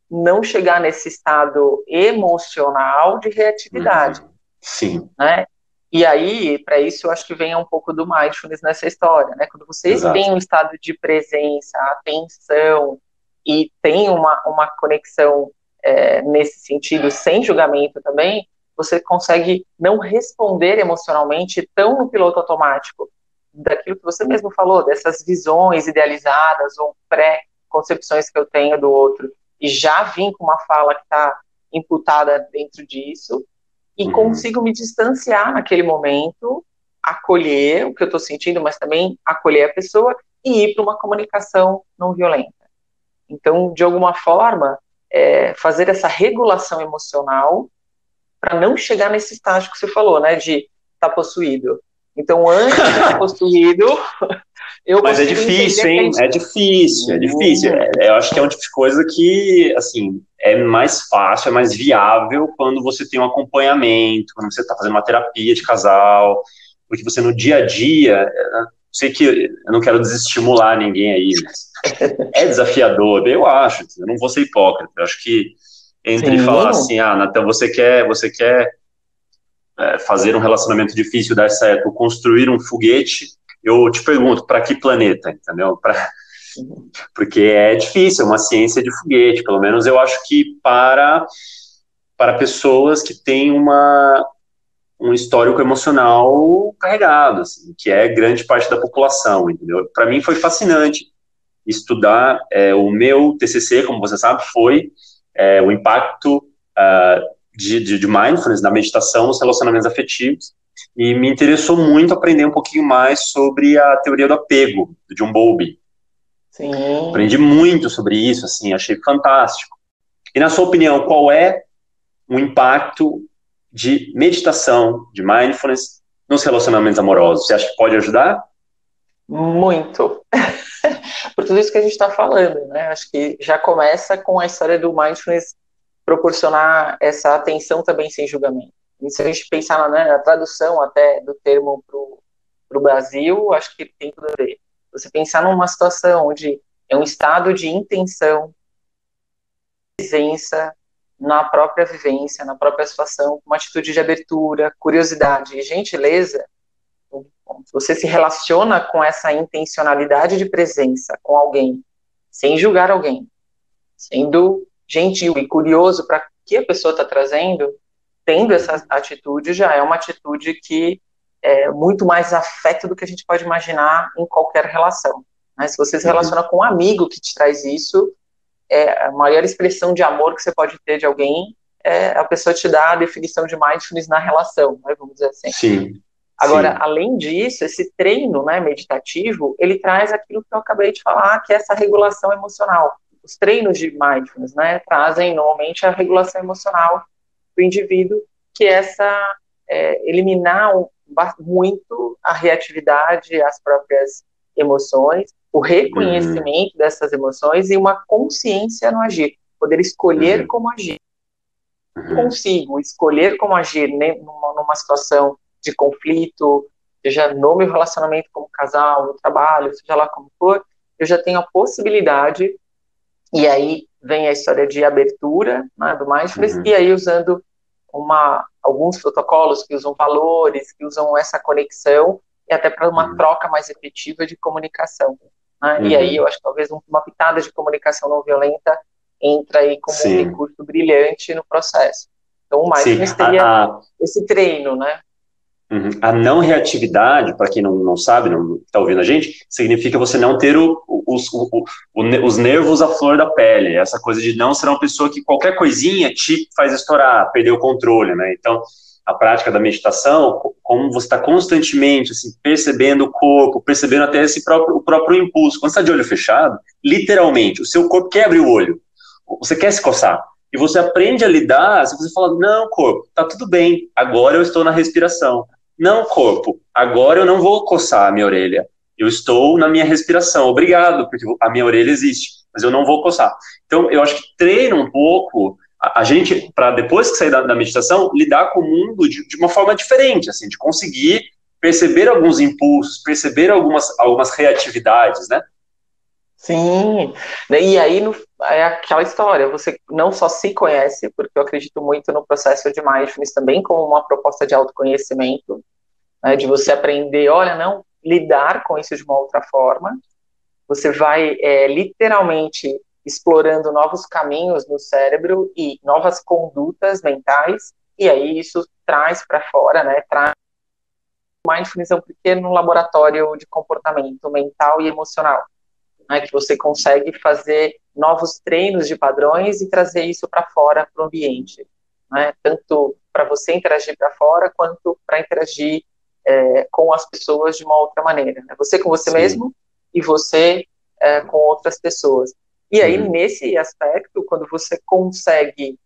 não chegar nesse estado emocional de reatividade. Uhum. Sim. Né? E aí, para isso, eu acho que vem um pouco do mindfulness nessa história, né? Quando você Exato. tem um estado de presença, atenção e tem uma, uma conexão é, nesse sentido, sem julgamento também, você consegue não responder emocionalmente tão no piloto automático daquilo que você mesmo falou, dessas visões idealizadas ou pré-concepções que eu tenho do outro e já vim com uma fala que está imputada dentro disso, e uhum. consigo me distanciar naquele momento, acolher o que eu estou sentindo, mas também acolher a pessoa e ir para uma comunicação não violenta. Então, de alguma forma, é, fazer essa regulação emocional para não chegar nesse estágio que você falou, né, de estar tá possuído. Então, antes de estar possuído, eu Mas é difícil, hein? É difícil, é difícil. É, eu acho que é uma tipo de coisa que, assim, é mais fácil, é mais viável quando você tem um acompanhamento, quando você está fazendo uma terapia de casal, porque você no dia a dia, sei que eu não quero desestimular ninguém aí, mas é desafiador, eu acho, eu não vou ser hipócrita, eu acho que entre Sim. falar assim, ah, Natan, você quer, você quer é, fazer um relacionamento difícil dar certo, construir um foguete, eu te pergunto, para que planeta, entendeu? Pra, porque é difícil, é uma ciência de foguete, pelo menos eu acho que para, para pessoas que têm uma, um histórico emocional carregado, assim, que é grande parte da população, entendeu? Para mim foi fascinante estudar, é, o meu TCC, como você sabe, foi é, o impacto uh, de, de, de mindfulness, da meditação nos relacionamentos afetivos, e me interessou muito aprender um pouquinho mais sobre a teoria do apego, do John Bowlby. Sim. Aprendi muito sobre isso, assim, achei fantástico. E na sua opinião, qual é o impacto de meditação, de mindfulness nos relacionamentos amorosos? Você acha que pode ajudar? Muito. Por tudo isso que a gente está falando, né? Acho que já começa com a história do mindfulness proporcionar essa atenção também sem julgamento. E se a gente pensar na, né, na tradução até do termo para o Brasil, acho que tem tudo a ver. Você pensar numa situação onde é um estado de intenção presença na própria vivência, na própria situação, uma atitude de abertura, curiosidade e gentileza, você se relaciona com essa intencionalidade de presença com alguém, sem julgar alguém, sendo gentil e curioso para que a pessoa está trazendo, tendo essa atitude, já é uma atitude que é muito mais afeto do que a gente pode imaginar em qualquer relação. Né? Se você se uhum. relaciona com um amigo que te traz isso, é a maior expressão de amor que você pode ter de alguém é a pessoa te dar a definição de mindfulness na relação, né, vamos dizer assim. Sim. Agora, Sim. além disso, esse treino né, meditativo, ele traz aquilo que eu acabei de falar, que é essa regulação emocional. Os treinos de mindfulness né, trazem normalmente a regulação emocional do indivíduo, que é essa é, eliminar um, muito a reatividade, as próprias emoções, o reconhecimento uhum. dessas emoções e uma consciência no agir, poder escolher uhum. como agir. Uhum. Consigo escolher como agir né, numa, numa situação de conflito, seja no meu relacionamento como casal, no trabalho, seja lá como for, eu já tenho a possibilidade, e aí vem a história de abertura né, do mindfulness, uhum. e aí usando uma, alguns protocolos que usam valores, que usam essa conexão, e até para uma uhum. troca mais efetiva de comunicação. Né? Uhum. E aí eu acho que talvez uma pitada de comunicação não violenta entra aí como Sim. um recurso brilhante no processo. Então o mindfulness Sim. teria a, esse treino, né? Uhum. A não reatividade, para quem não, não sabe, não está ouvindo a gente, significa você não ter o, os, o, o, os nervos à flor da pele. Essa coisa de não ser uma pessoa que qualquer coisinha te faz estourar, perder o controle, né? Então, a prática da meditação, como você está constantemente assim, percebendo o corpo, percebendo até esse próprio, o próprio impulso. Quando está de olho fechado, literalmente, o seu corpo quer abrir o olho. Você quer se coçar. E você aprende a lidar, se você fala, não, corpo, tá tudo bem, agora eu estou na respiração. Não, corpo, agora eu não vou coçar a minha orelha. Eu estou na minha respiração. Obrigado, porque a minha orelha existe, mas eu não vou coçar. Então, eu acho que treina um pouco a, a gente, para depois que sair da, da, meditação, lidar com o mundo de, de, uma forma diferente, assim, de conseguir perceber alguns impulsos, perceber algumas, algumas reatividades, né? Sim, e aí no, é aquela história, você não só se conhece, porque eu acredito muito no processo de mindfulness também como uma proposta de autoconhecimento, né, de você aprender, olha, não, lidar com isso de uma outra forma, você vai é, literalmente explorando novos caminhos no cérebro e novas condutas mentais, e aí isso traz para fora, né, traz mindfulness é um pequeno laboratório de comportamento mental e emocional né, que você consegue fazer novos treinos de padrões e trazer isso para fora, para o ambiente, né, tanto para você interagir para fora, quanto para interagir é, com as pessoas de uma outra maneira. Né? Você com você Sim. mesmo e você é, com outras pessoas. E aí, nesse aspecto, quando você consegue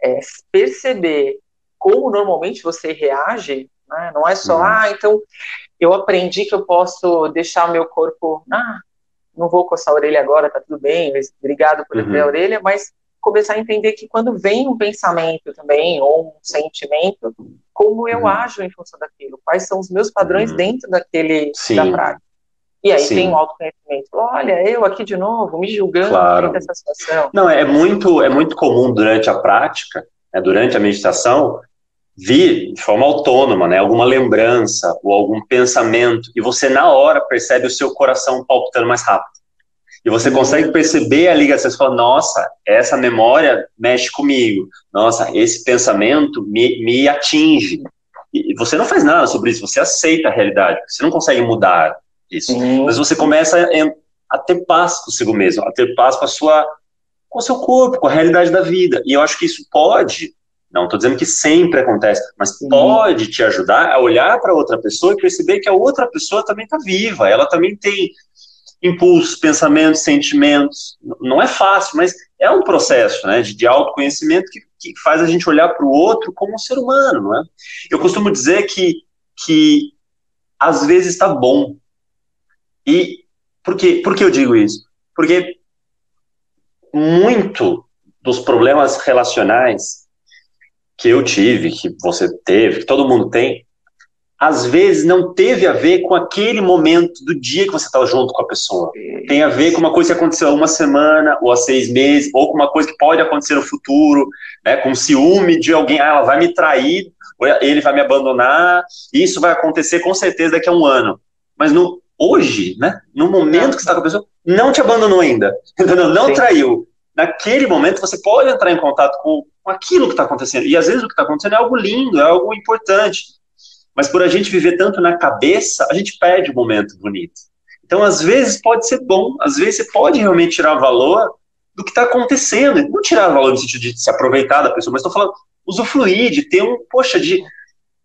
é, perceber como normalmente você reage, né, não é só, uhum. ah, então eu aprendi que eu posso deixar meu corpo, ah, não vou coçar a orelha agora, tá tudo bem, obrigado por uhum. a orelha, mas começar a entender que quando vem um pensamento também, ou um sentimento, como eu uhum. ajo em função daquilo, quais são os meus padrões uhum. dentro daquele, Sim. da prática. E aí Sim. tem um autoconhecimento. Olha, eu aqui de novo, me julgando claro. dessa situação. Não, é muito, é muito comum durante a prática, né, durante a meditação, vir de forma autônoma, né, alguma lembrança ou algum pensamento, e você na hora percebe o seu coração palpitando mais rápido. E você consegue perceber a ligação, você fala, nossa, essa memória mexe comigo, nossa, esse pensamento me, me atinge. E você não faz nada sobre isso, você aceita a realidade, você não consegue mudar isso. Mas você começa a, a ter paz consigo mesmo, a ter paz com a sua com o seu corpo, com a realidade da vida. E eu acho que isso pode não estou dizendo que sempre acontece, mas Sim. pode te ajudar a olhar para outra pessoa e perceber que a outra pessoa também está viva, ela também tem impulsos, pensamentos, sentimentos. Não é fácil, mas é um processo né, de, de autoconhecimento que, que faz a gente olhar para o outro como um ser humano, não é? Eu costumo dizer que, que às vezes está bom. E por, quê? por que eu digo isso? Porque muito dos problemas relacionais que eu tive, que você teve, que todo mundo tem, às vezes não teve a ver com aquele momento do dia que você estava junto com a pessoa. Tem a ver com uma coisa que aconteceu há uma semana, ou há seis meses, ou com uma coisa que pode acontecer no futuro, né, com ciúme de alguém, ah, ela vai me trair, ou ele vai me abandonar, isso vai acontecer com certeza daqui a um ano. Mas no, hoje, né, no momento que você está com a pessoa, não te abandonou ainda, não Sim. traiu. Naquele momento você pode entrar em contato com, com aquilo que está acontecendo. E às vezes o que está acontecendo é algo lindo, é algo importante mas por a gente viver tanto na cabeça, a gente perde o momento bonito. Então, às vezes, pode ser bom, às vezes você pode realmente tirar valor do que está acontecendo. Não tirar valor no sentido de se aproveitar da pessoa, mas estou falando usufruir, de ter um, poxa, de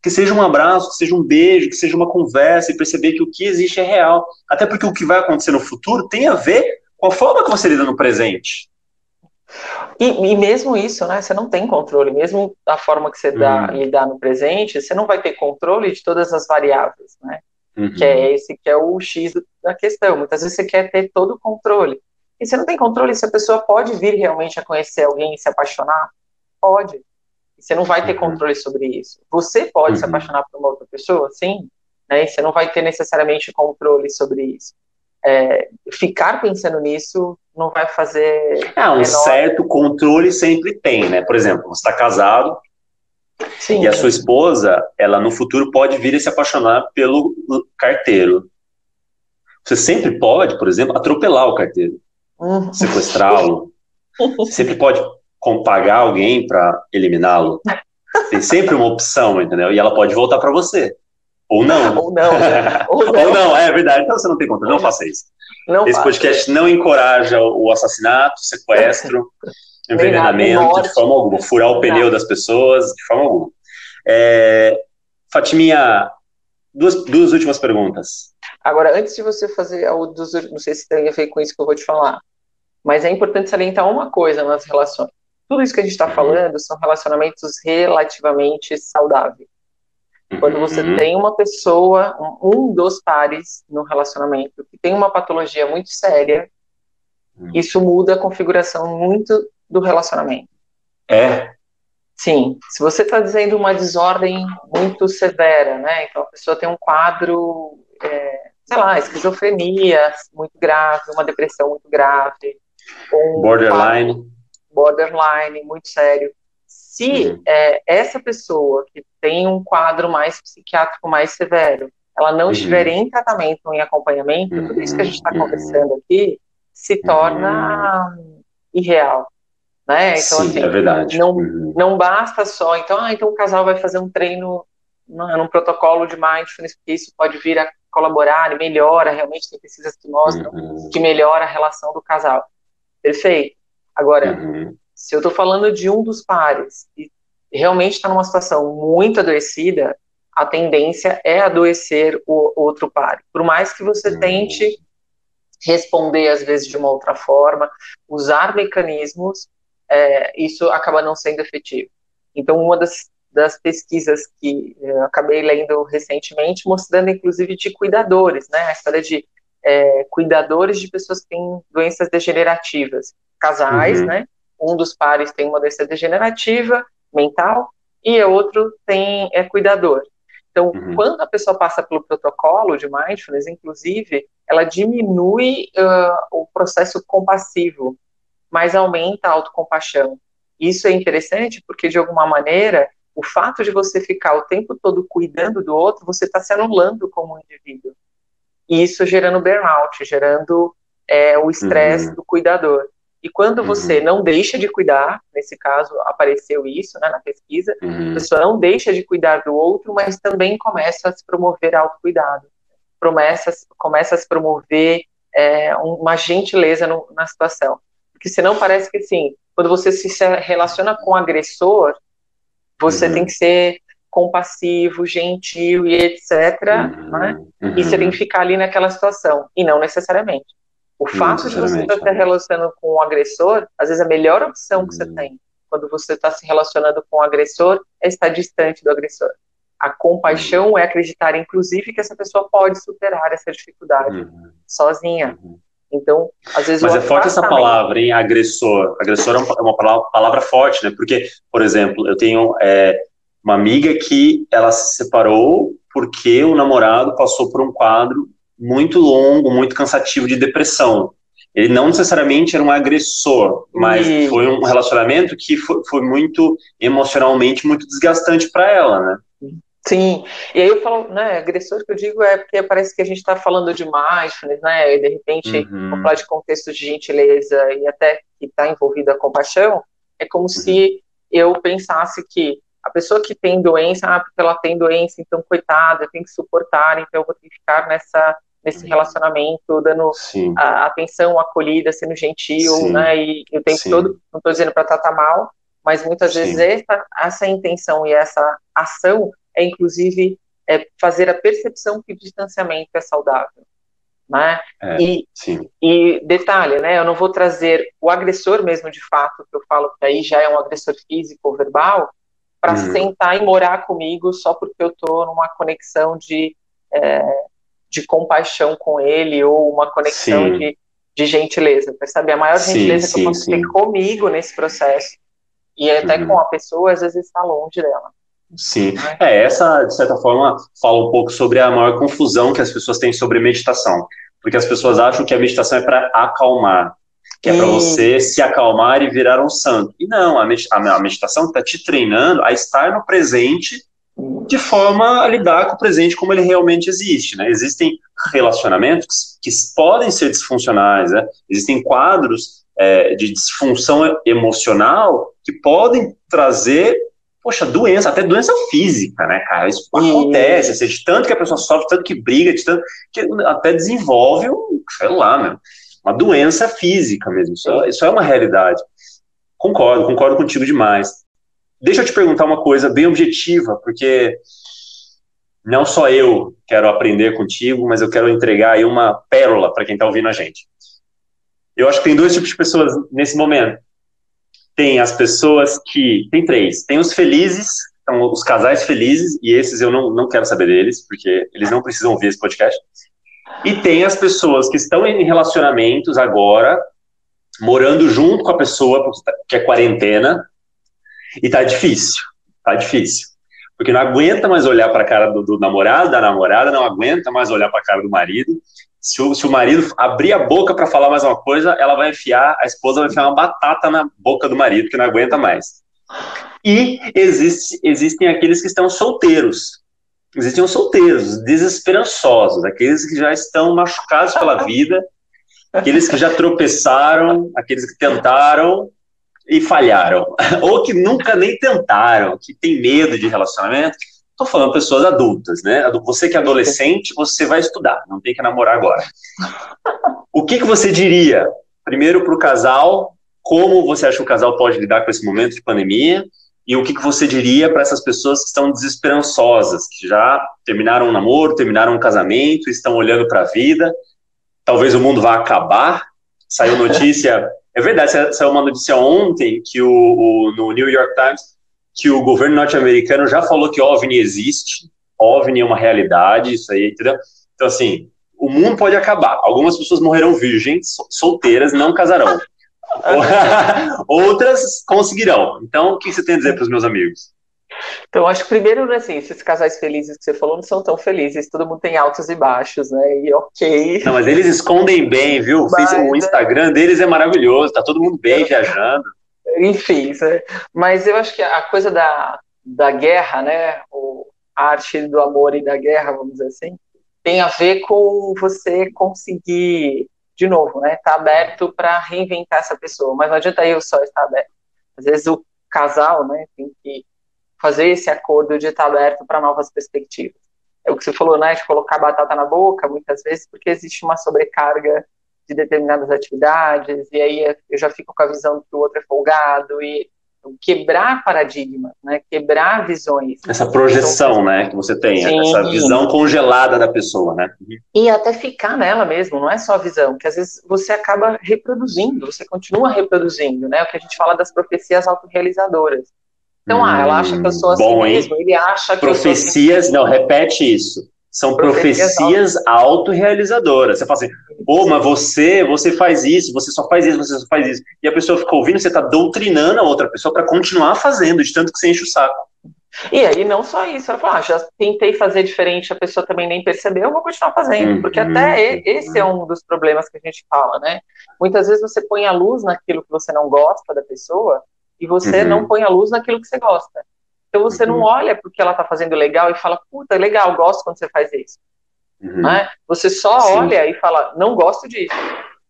que seja um abraço, que seja um beijo, que seja uma conversa e perceber que o que existe é real. Até porque o que vai acontecer no futuro tem a ver com a forma que você lida no presente. E, e, mesmo isso, né? Você não tem controle, mesmo a forma que você dá, uhum. lidar no presente, você não vai ter controle de todas as variáveis, né? Uhum. Que é esse que é o X da questão. Muitas vezes você quer ter todo o controle. E você não tem controle se a pessoa pode vir realmente a conhecer alguém e se apaixonar? Pode. Você não vai ter uhum. controle sobre isso. Você pode se uhum. apaixonar por uma outra pessoa? Sim. Né? Você não vai ter necessariamente controle sobre isso é, ficar pensando nisso não vai fazer. Ah, um menor... certo controle sempre tem, né? Por exemplo, você está casado Sim. e a sua esposa, ela no futuro pode vir a se apaixonar pelo carteiro. Você sempre pode, por exemplo, atropelar o carteiro, uhum. sequestrá-lo. Você sempre pode pagar alguém para eliminá-lo. Tem sempre uma opção, entendeu? E ela pode voltar para você. Ou não. Ou não. Né? Ou não. Ou não, é verdade. Então você não tem conta, não faça isso. Não Esse podcast não encoraja o assassinato, o sequestro, envenenamento, de forma alguma. Furar o pneu das pessoas, de forma alguma. É, Fatiminha, duas, duas últimas perguntas. Agora, antes de você fazer, não sei se tem a ver com isso que eu vou te falar, mas é importante salientar uma coisa nas relações. Tudo isso que a gente está uhum. falando são relacionamentos relativamente saudáveis. Quando você uhum. tem uma pessoa, um, um, dos pares no relacionamento que tem uma patologia muito séria, uhum. isso muda a configuração muito do relacionamento. É? Sim. Se você está dizendo uma desordem muito severa, né? Então a pessoa tem um quadro, é, sei lá, esquizofrenia muito grave, uma depressão muito grave, um borderline, borderline muito sério. Se uhum. é, essa pessoa que tem um quadro mais psiquiátrico mais severo, ela não uhum. estiver em tratamento, em acompanhamento, tudo isso que a gente está uhum. conversando aqui se torna uhum. irreal. Né? Então, Sim, assim, é verdade. Não, uhum. não basta só, então, ah, então o casal vai fazer um treino num protocolo de mindfulness, porque isso pode vir a colaborar e melhora realmente, tem pesquisas que mostram uhum. que melhora a relação do casal. Perfeito. Agora, uhum. Se eu estou falando de um dos pares e realmente está numa situação muito adoecida, a tendência é adoecer o outro par. Por mais que você tente responder, às vezes, de uma outra forma, usar mecanismos, é, isso acaba não sendo efetivo. Então, uma das, das pesquisas que eu acabei lendo recentemente, mostrando, inclusive, de cuidadores, né? A história de é, cuidadores de pessoas que têm doenças degenerativas, casais, uhum. né? Um dos pares tem uma doença degenerativa mental e o outro tem é cuidador. Então, uhum. quando a pessoa passa pelo protocolo de mindfulness, inclusive, ela diminui uh, o processo compassivo, mas aumenta a autocompaixão. Isso é interessante porque, de alguma maneira, o fato de você ficar o tempo todo cuidando do outro, você está se anulando como um indivíduo. E isso gerando burnout, gerando é, o estresse uhum. do cuidador. E quando uhum. você não deixa de cuidar, nesse caso apareceu isso né, na pesquisa, uhum. a pessoa não deixa de cuidar do outro, mas também começa a se promover autocuidado, começa, começa a se promover é, uma gentileza no, na situação. Porque senão parece que assim, quando você se relaciona com o agressor, você uhum. tem que ser compassivo, gentil e etc. Né? E você tem que ficar ali naquela situação, e não necessariamente. O fato de você estar se relacionando com o agressor, às vezes a melhor opção que você uhum. tem quando você está se relacionando com o agressor é estar distante do agressor. A compaixão uhum. é acreditar, inclusive, que essa pessoa pode superar essa dificuldade uhum. sozinha. Uhum. Então, às vezes. Mas é forte essa palavra, hein? Agressor. Agressor é uma palavra, palavra forte, né? Porque, por exemplo, eu tenho é, uma amiga que ela se separou porque o namorado passou por um quadro muito longo, muito cansativo de depressão. Ele não necessariamente era um agressor, mas e... foi um relacionamento que foi, foi muito emocionalmente muito desgastante para ela, né? Sim, e aí eu falo, né, agressor que eu digo é porque parece que a gente está falando de mindfulness, né, e de repente, uhum. falar de contexto de gentileza e até que está envolvido a compaixão, é como uhum. se eu pensasse que a pessoa que tem doença, ah, porque ela tem doença, então coitada, tem que suportar, então eu vou ter que ficar nessa nesse uhum. relacionamento, dando a, atenção, acolhida, sendo gentil, Sim. né, e, e o tempo Sim. todo, não estou dizendo para tratar mal, mas muitas Sim. vezes essa, essa intenção e essa ação é inclusive é, fazer a percepção que o distanciamento é saudável. Né? É, e, e, detalhe, né, eu não vou trazer o agressor mesmo de fato, que eu falo que aí já é um agressor físico ou verbal, para uhum. sentar e morar comigo só porque eu estou numa conexão de, é, de compaixão com ele ou uma conexão de, de gentileza. Percebe? A maior gentileza sim, que eu posso ter comigo nesse processo e até uhum. com a pessoa, às vezes está longe dela. Sim, é, essa, de certa forma, fala um pouco sobre a maior confusão que as pessoas têm sobre meditação. Porque as pessoas acham que a meditação é para acalmar, que é para você se acalmar e virar um santo. E não, a, meditação está te treinando a estar no presente de forma a lidar com o presente como ele realmente existe. Né? Existem relacionamentos que podem ser disfuncionais, né? existem quadros é, de disfunção emocional que podem trazer poxa, doença, até doença física, né, cara? Isso acontece, assim, de tanto que a pessoa sofre, tanto que briga, de tanto que até desenvolve um, sei lá, meu, uma doença física mesmo. Isso, é, isso é uma realidade. Concordo, concordo contigo demais. Deixa eu te perguntar uma coisa bem objetiva, porque não só eu quero aprender contigo, mas eu quero entregar aí uma pérola para quem está ouvindo a gente. Eu acho que tem dois tipos de pessoas nesse momento tem as pessoas que. Tem três. Tem os felizes, são os casais felizes, e esses eu não, não quero saber deles, porque eles não precisam ouvir esse podcast. E tem as pessoas que estão em relacionamentos agora, morando junto com a pessoa, que é quarentena, e tá difícil. Tá difícil. Porque não aguenta mais olhar para a cara do, do namorado, da namorada, não aguenta mais olhar para a cara do marido, se o, se o marido abrir a boca para falar mais uma coisa, ela vai enfiar, a esposa vai enfiar uma batata na boca do marido, que não aguenta mais. E existe, existem aqueles que estão solteiros. Existem os solteiros, desesperançosos, aqueles que já estão machucados pela vida, aqueles que já tropeçaram, aqueles que tentaram e falharam, ou que nunca nem tentaram, que tem medo de relacionamento Estou falando pessoas adultas, né? Você que é adolescente, você vai estudar, não tem que namorar agora. O que, que você diria, primeiro, para o casal? Como você acha que o casal pode lidar com esse momento de pandemia? E o que, que você diria para essas pessoas que estão desesperançosas, que já terminaram um namoro, terminaram um casamento, estão olhando para a vida? Talvez o mundo vá acabar. Saiu notícia. É verdade, saiu uma notícia ontem que o, o no New York Times que o governo norte-americano já falou que OVNI existe, OVNI é uma realidade, isso aí, entendeu? Então, assim, o mundo pode acabar. Algumas pessoas morrerão virgens, solteiras, não casarão. Outras conseguirão. Então, o que você tem a dizer para os meus amigos? Então, acho que primeiro, né, assim, esses casais felizes que você falou não são tão felizes, todo mundo tem altos e baixos, né, e ok. Não, mas eles escondem bem, viu? Mas, o Instagram deles é maravilhoso, tá todo mundo bem, viajando enfim, mas eu acho que a coisa da, da guerra, né, o, a arte do amor e da guerra, vamos dizer assim, tem a ver com você conseguir, de novo, né, estar tá aberto para reinventar essa pessoa, mas não adianta eu só estar aberto. Às vezes o casal, né, tem que fazer esse acordo de estar aberto para novas perspectivas. É o que você falou, né, de colocar batata na boca, muitas vezes, porque existe uma sobrecarga de determinadas atividades, e aí eu já fico com a visão que o outro é folgado, e quebrar paradigmas, né? quebrar visões. Essa projeção, né, que você tem, sim. essa visão congelada da pessoa, né? E até ficar nela mesmo, não é só a visão, que às vezes você acaba reproduzindo, você continua reproduzindo, né? O que a gente fala das profecias autorrealizadoras. Então, hum, ah, ela acha que eu sou assim bom, mesmo, ele acha que Profecias, eu assim. não, repete isso. São profecias, profecias autorrealizadoras. Você fala assim, pô, mas você, você faz isso, você só faz isso, você só faz isso. E a pessoa fica ouvindo, você está doutrinando a outra pessoa para continuar fazendo, de tanto que você enche o saco. E aí, não só isso, ela fala, ah, já tentei fazer diferente, a pessoa também nem percebeu, eu vou continuar fazendo, porque Uhum. até esse é um dos problemas que a gente fala, né? Muitas vezes você põe a luz naquilo que você não gosta da pessoa e você Uhum. não põe a luz naquilo que você gosta. Então você não Uhum. olha porque ela tá fazendo legal e fala, puta, legal, gosto quando você faz isso, Uhum. né? Você só Sim. olha e fala, não gosto disso.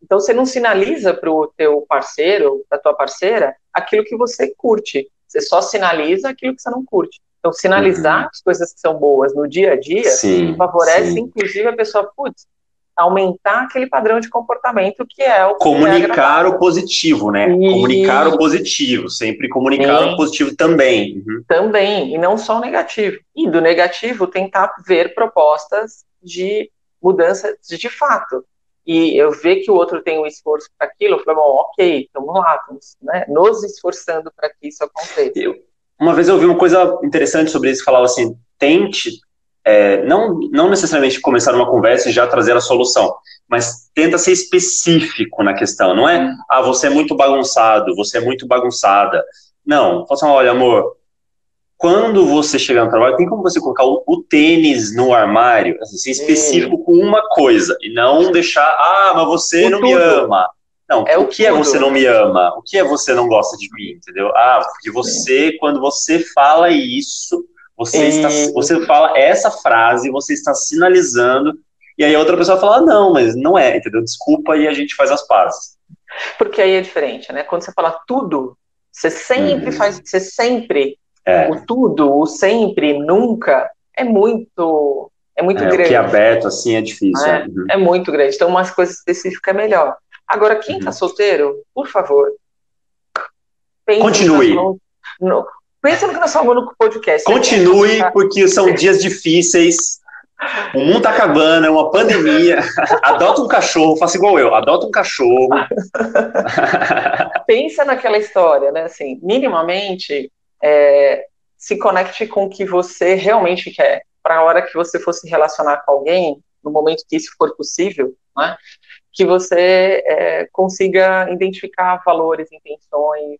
Então você não sinaliza para o teu parceiro, para tua parceira, aquilo que você curte. Você só sinaliza aquilo que você não curte. Então sinalizar Uhum. as coisas que são boas no dia a dia Sim, favorece, sim. inclusive, a pessoa, putz, aumentar aquele padrão de comportamento que é o é Comunicar agradável. o positivo, né? Isso. Comunicar o positivo, sempre comunicar Sim. o positivo também. Uhum. também, e não só o negativo. E do negativo, tentar ver propostas de mudança de, fato. E eu ver que o outro tem um esforço para aquilo, eu falo, bom, ok, vamos lá, estamos né, nos esforçando para que isso aconteça. Eu- Uma vez eu ouvi uma coisa interessante sobre isso, falava assim, tente, é, não, não necessariamente começar uma conversa e já trazer a solução, mas tenta ser específico na questão, não é, ah, você é muito bagunçado, você é muito bagunçada. Não, fala assim, olha, amor, quando você chegar no trabalho, tem como você colocar o, o tênis no armário, assim, ser específico com uma coisa, e não deixar, ah, mas você O não me tudo. ama. Não, É o que é tudo. você não me ama? O que é você não gosta de mim, entendeu? Ah, porque você, quando você fala isso, você, está, Isso. você fala essa frase, você está sinalizando, e aí a outra pessoa fala, ah, não, mas não é, entendeu? Desculpa, e a gente faz as pazes. Porque aí é diferente, né? Quando você fala tudo, você sempre Uhum. faz, você sempre, É, o tudo, o sempre, nunca, é muito, é muito é, o grande. que é aberto, assim, é difícil. É. é. Uhum. É muito grande. Então, umas coisas específicas é melhor. Agora, quem tá Uhum. solteiro, por favor, pense Continue. no no- pensa no que nós falamos no podcast. Continue, porque são dias difíceis. O mundo tá acabando, é uma pandemia. Adota um cachorro, faça igual eu, adota um cachorro. Pensa naquela história, né? Assim, minimamente, é, se conecte com o que você realmente quer. Para a hora que você for se relacionar com alguém, no momento que isso for possível, né? Que você é, consiga identificar valores, intenções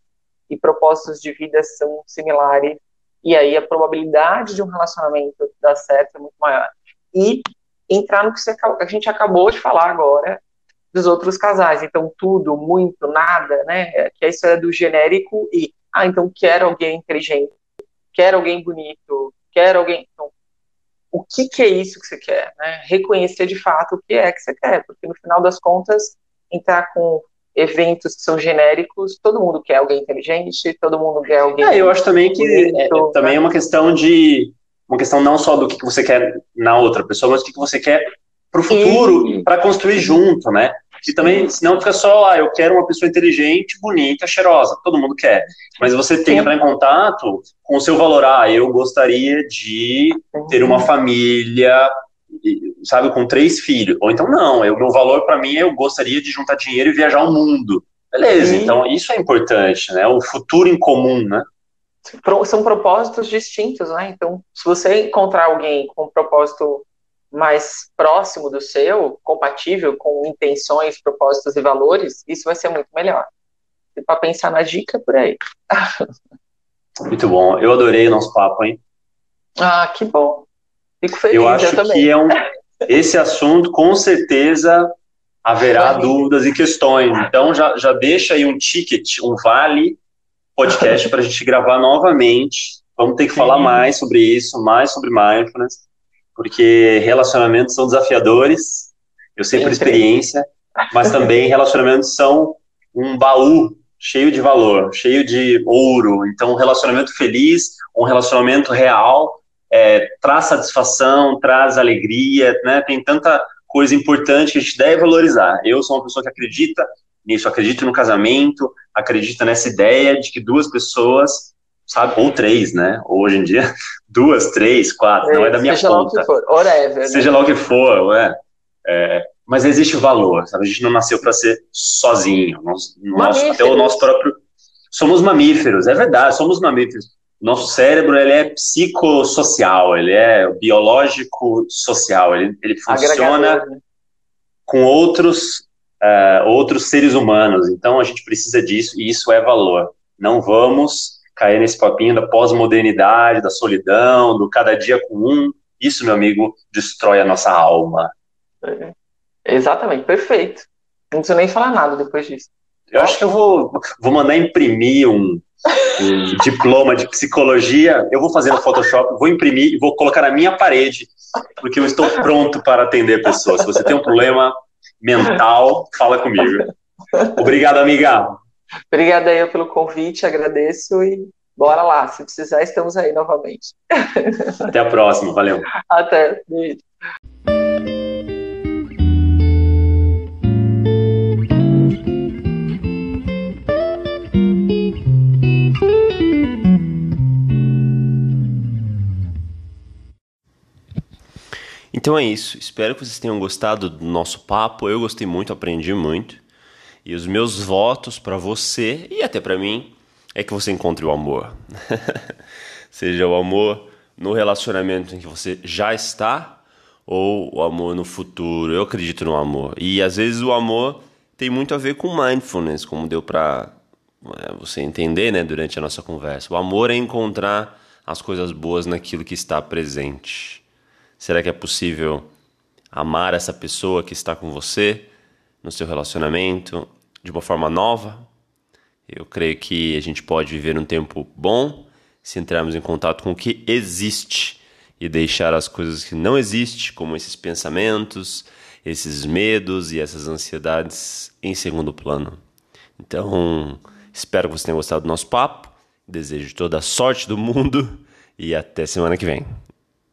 e propósitos de vida são similares. E aí a probabilidade de um relacionamento dar certo é muito maior. E entrar no que você, a gente acabou de falar agora, dos outros casais. Então, tudo, muito, nada, né? Que isso é do genérico e, ah, então quero alguém inteligente, quero alguém bonito, quero alguém. Então, o que, que é isso que você quer? Né? Reconhecer de fato o que é que você quer, porque no final das contas, entrar com eventos que são genéricos, todo mundo quer alguém inteligente, todo mundo quer alguém. É, eu acho também que é, bonito, também né? é uma questão de uma questão não só do que que você quer na outra pessoa, mas do que que você quer para o futuro para construir junto, né? E também, senão fica só, ah, eu quero uma pessoa inteligente, bonita, cheirosa. Todo mundo quer. Mas você tem que entrar em contato com o seu valor. Ah, eu gostaria de ter uma família, sabe, com três filhos. Ou então, não, o meu valor para mim é eu gostaria de juntar dinheiro e viajar o mundo. Beleza, Sim. então isso é importante, né? O futuro em comum, né? são propósitos distintos, né? Então, se você encontrar alguém com um propósito mais próximo do seu, compatível com intenções, propósitos e valores, isso vai ser muito melhor. E para pensar na dica por aí. Muito bom. Eu adorei o nosso papo, hein? Ah, que bom. Fico feliz, Eu eu, acho também. que é um, esse assunto, com certeza, haverá dúvidas e questões. Então, já, já deixa aí um ticket, um vale podcast para a gente gravar novamente. Vamos ter que Sim. falar mais sobre isso, mais sobre mindfulness, porque relacionamentos são desafiadores. Eu sei por experiência, mas também relacionamentos são um baú cheio de valor, cheio de ouro. Então, um relacionamento feliz, um relacionamento real, é, traz satisfação, traz alegria, né? Tem tanta coisa importante que a gente deve valorizar. Eu sou uma pessoa que acredita nisso, acredito no casamento, acredita nessa ideia de que duas pessoas, sabe, ou três, né? Hoje em dia, duas, três, quatro, não é da minha Seja lá o conta que for, whatever. né? seja lá o que for, ué. É, mas existe valor, sabe? A gente não nasceu para ser sozinho. Nós, nós, até o nosso próprio. Somos mamíferos, é verdade, somos mamíferos. Nosso cérebro ele é psicossocial, ele é biológico social, ele, ele funciona Agregador, né? com outros, é, outros seres humanos. Então a gente precisa disso e isso é valor. Não vamos cair nesse papinho da pós-modernidade, da solidão, do cada dia com um. Isso, meu amigo, destrói a nossa alma. É. Exatamente, perfeito. Não preciso nem falar nada depois disso. Eu acho que eu vou, vou mandar imprimir um, um diploma de psicologia. Eu vou fazer no Photoshop, vou imprimir e vou colocar na minha parede, porque eu estou pronto para atender pessoas. Se você tem um problema mental, fala comigo. Obrigado, amiga. Obrigada eu pelo convite, agradeço e bora lá. Se precisar, estamos aí novamente. Até a próxima, valeu. Até. Então é isso. Espero que vocês tenham gostado do nosso papo. Eu gostei muito, aprendi muito. E os meus votos para você e até para mim é que você encontre o amor. Seja o amor no relacionamento em que você já está ou o amor no futuro. Eu acredito no amor. E às vezes o amor tem muito a ver com mindfulness, como deu para é, você entender, né, durante a nossa conversa. O amor é encontrar as coisas boas naquilo que está presente. Será que é possível amar essa pessoa que está com você no seu relacionamento de uma forma nova? Eu creio que a gente pode viver um tempo bom se entrarmos em contato com o que existe e deixar as coisas que não existem, como esses pensamentos, esses medos e essas ansiedades, em segundo plano. Então, espero que você tenha gostado do nosso papo. Desejo toda a sorte do mundo e até semana que vem.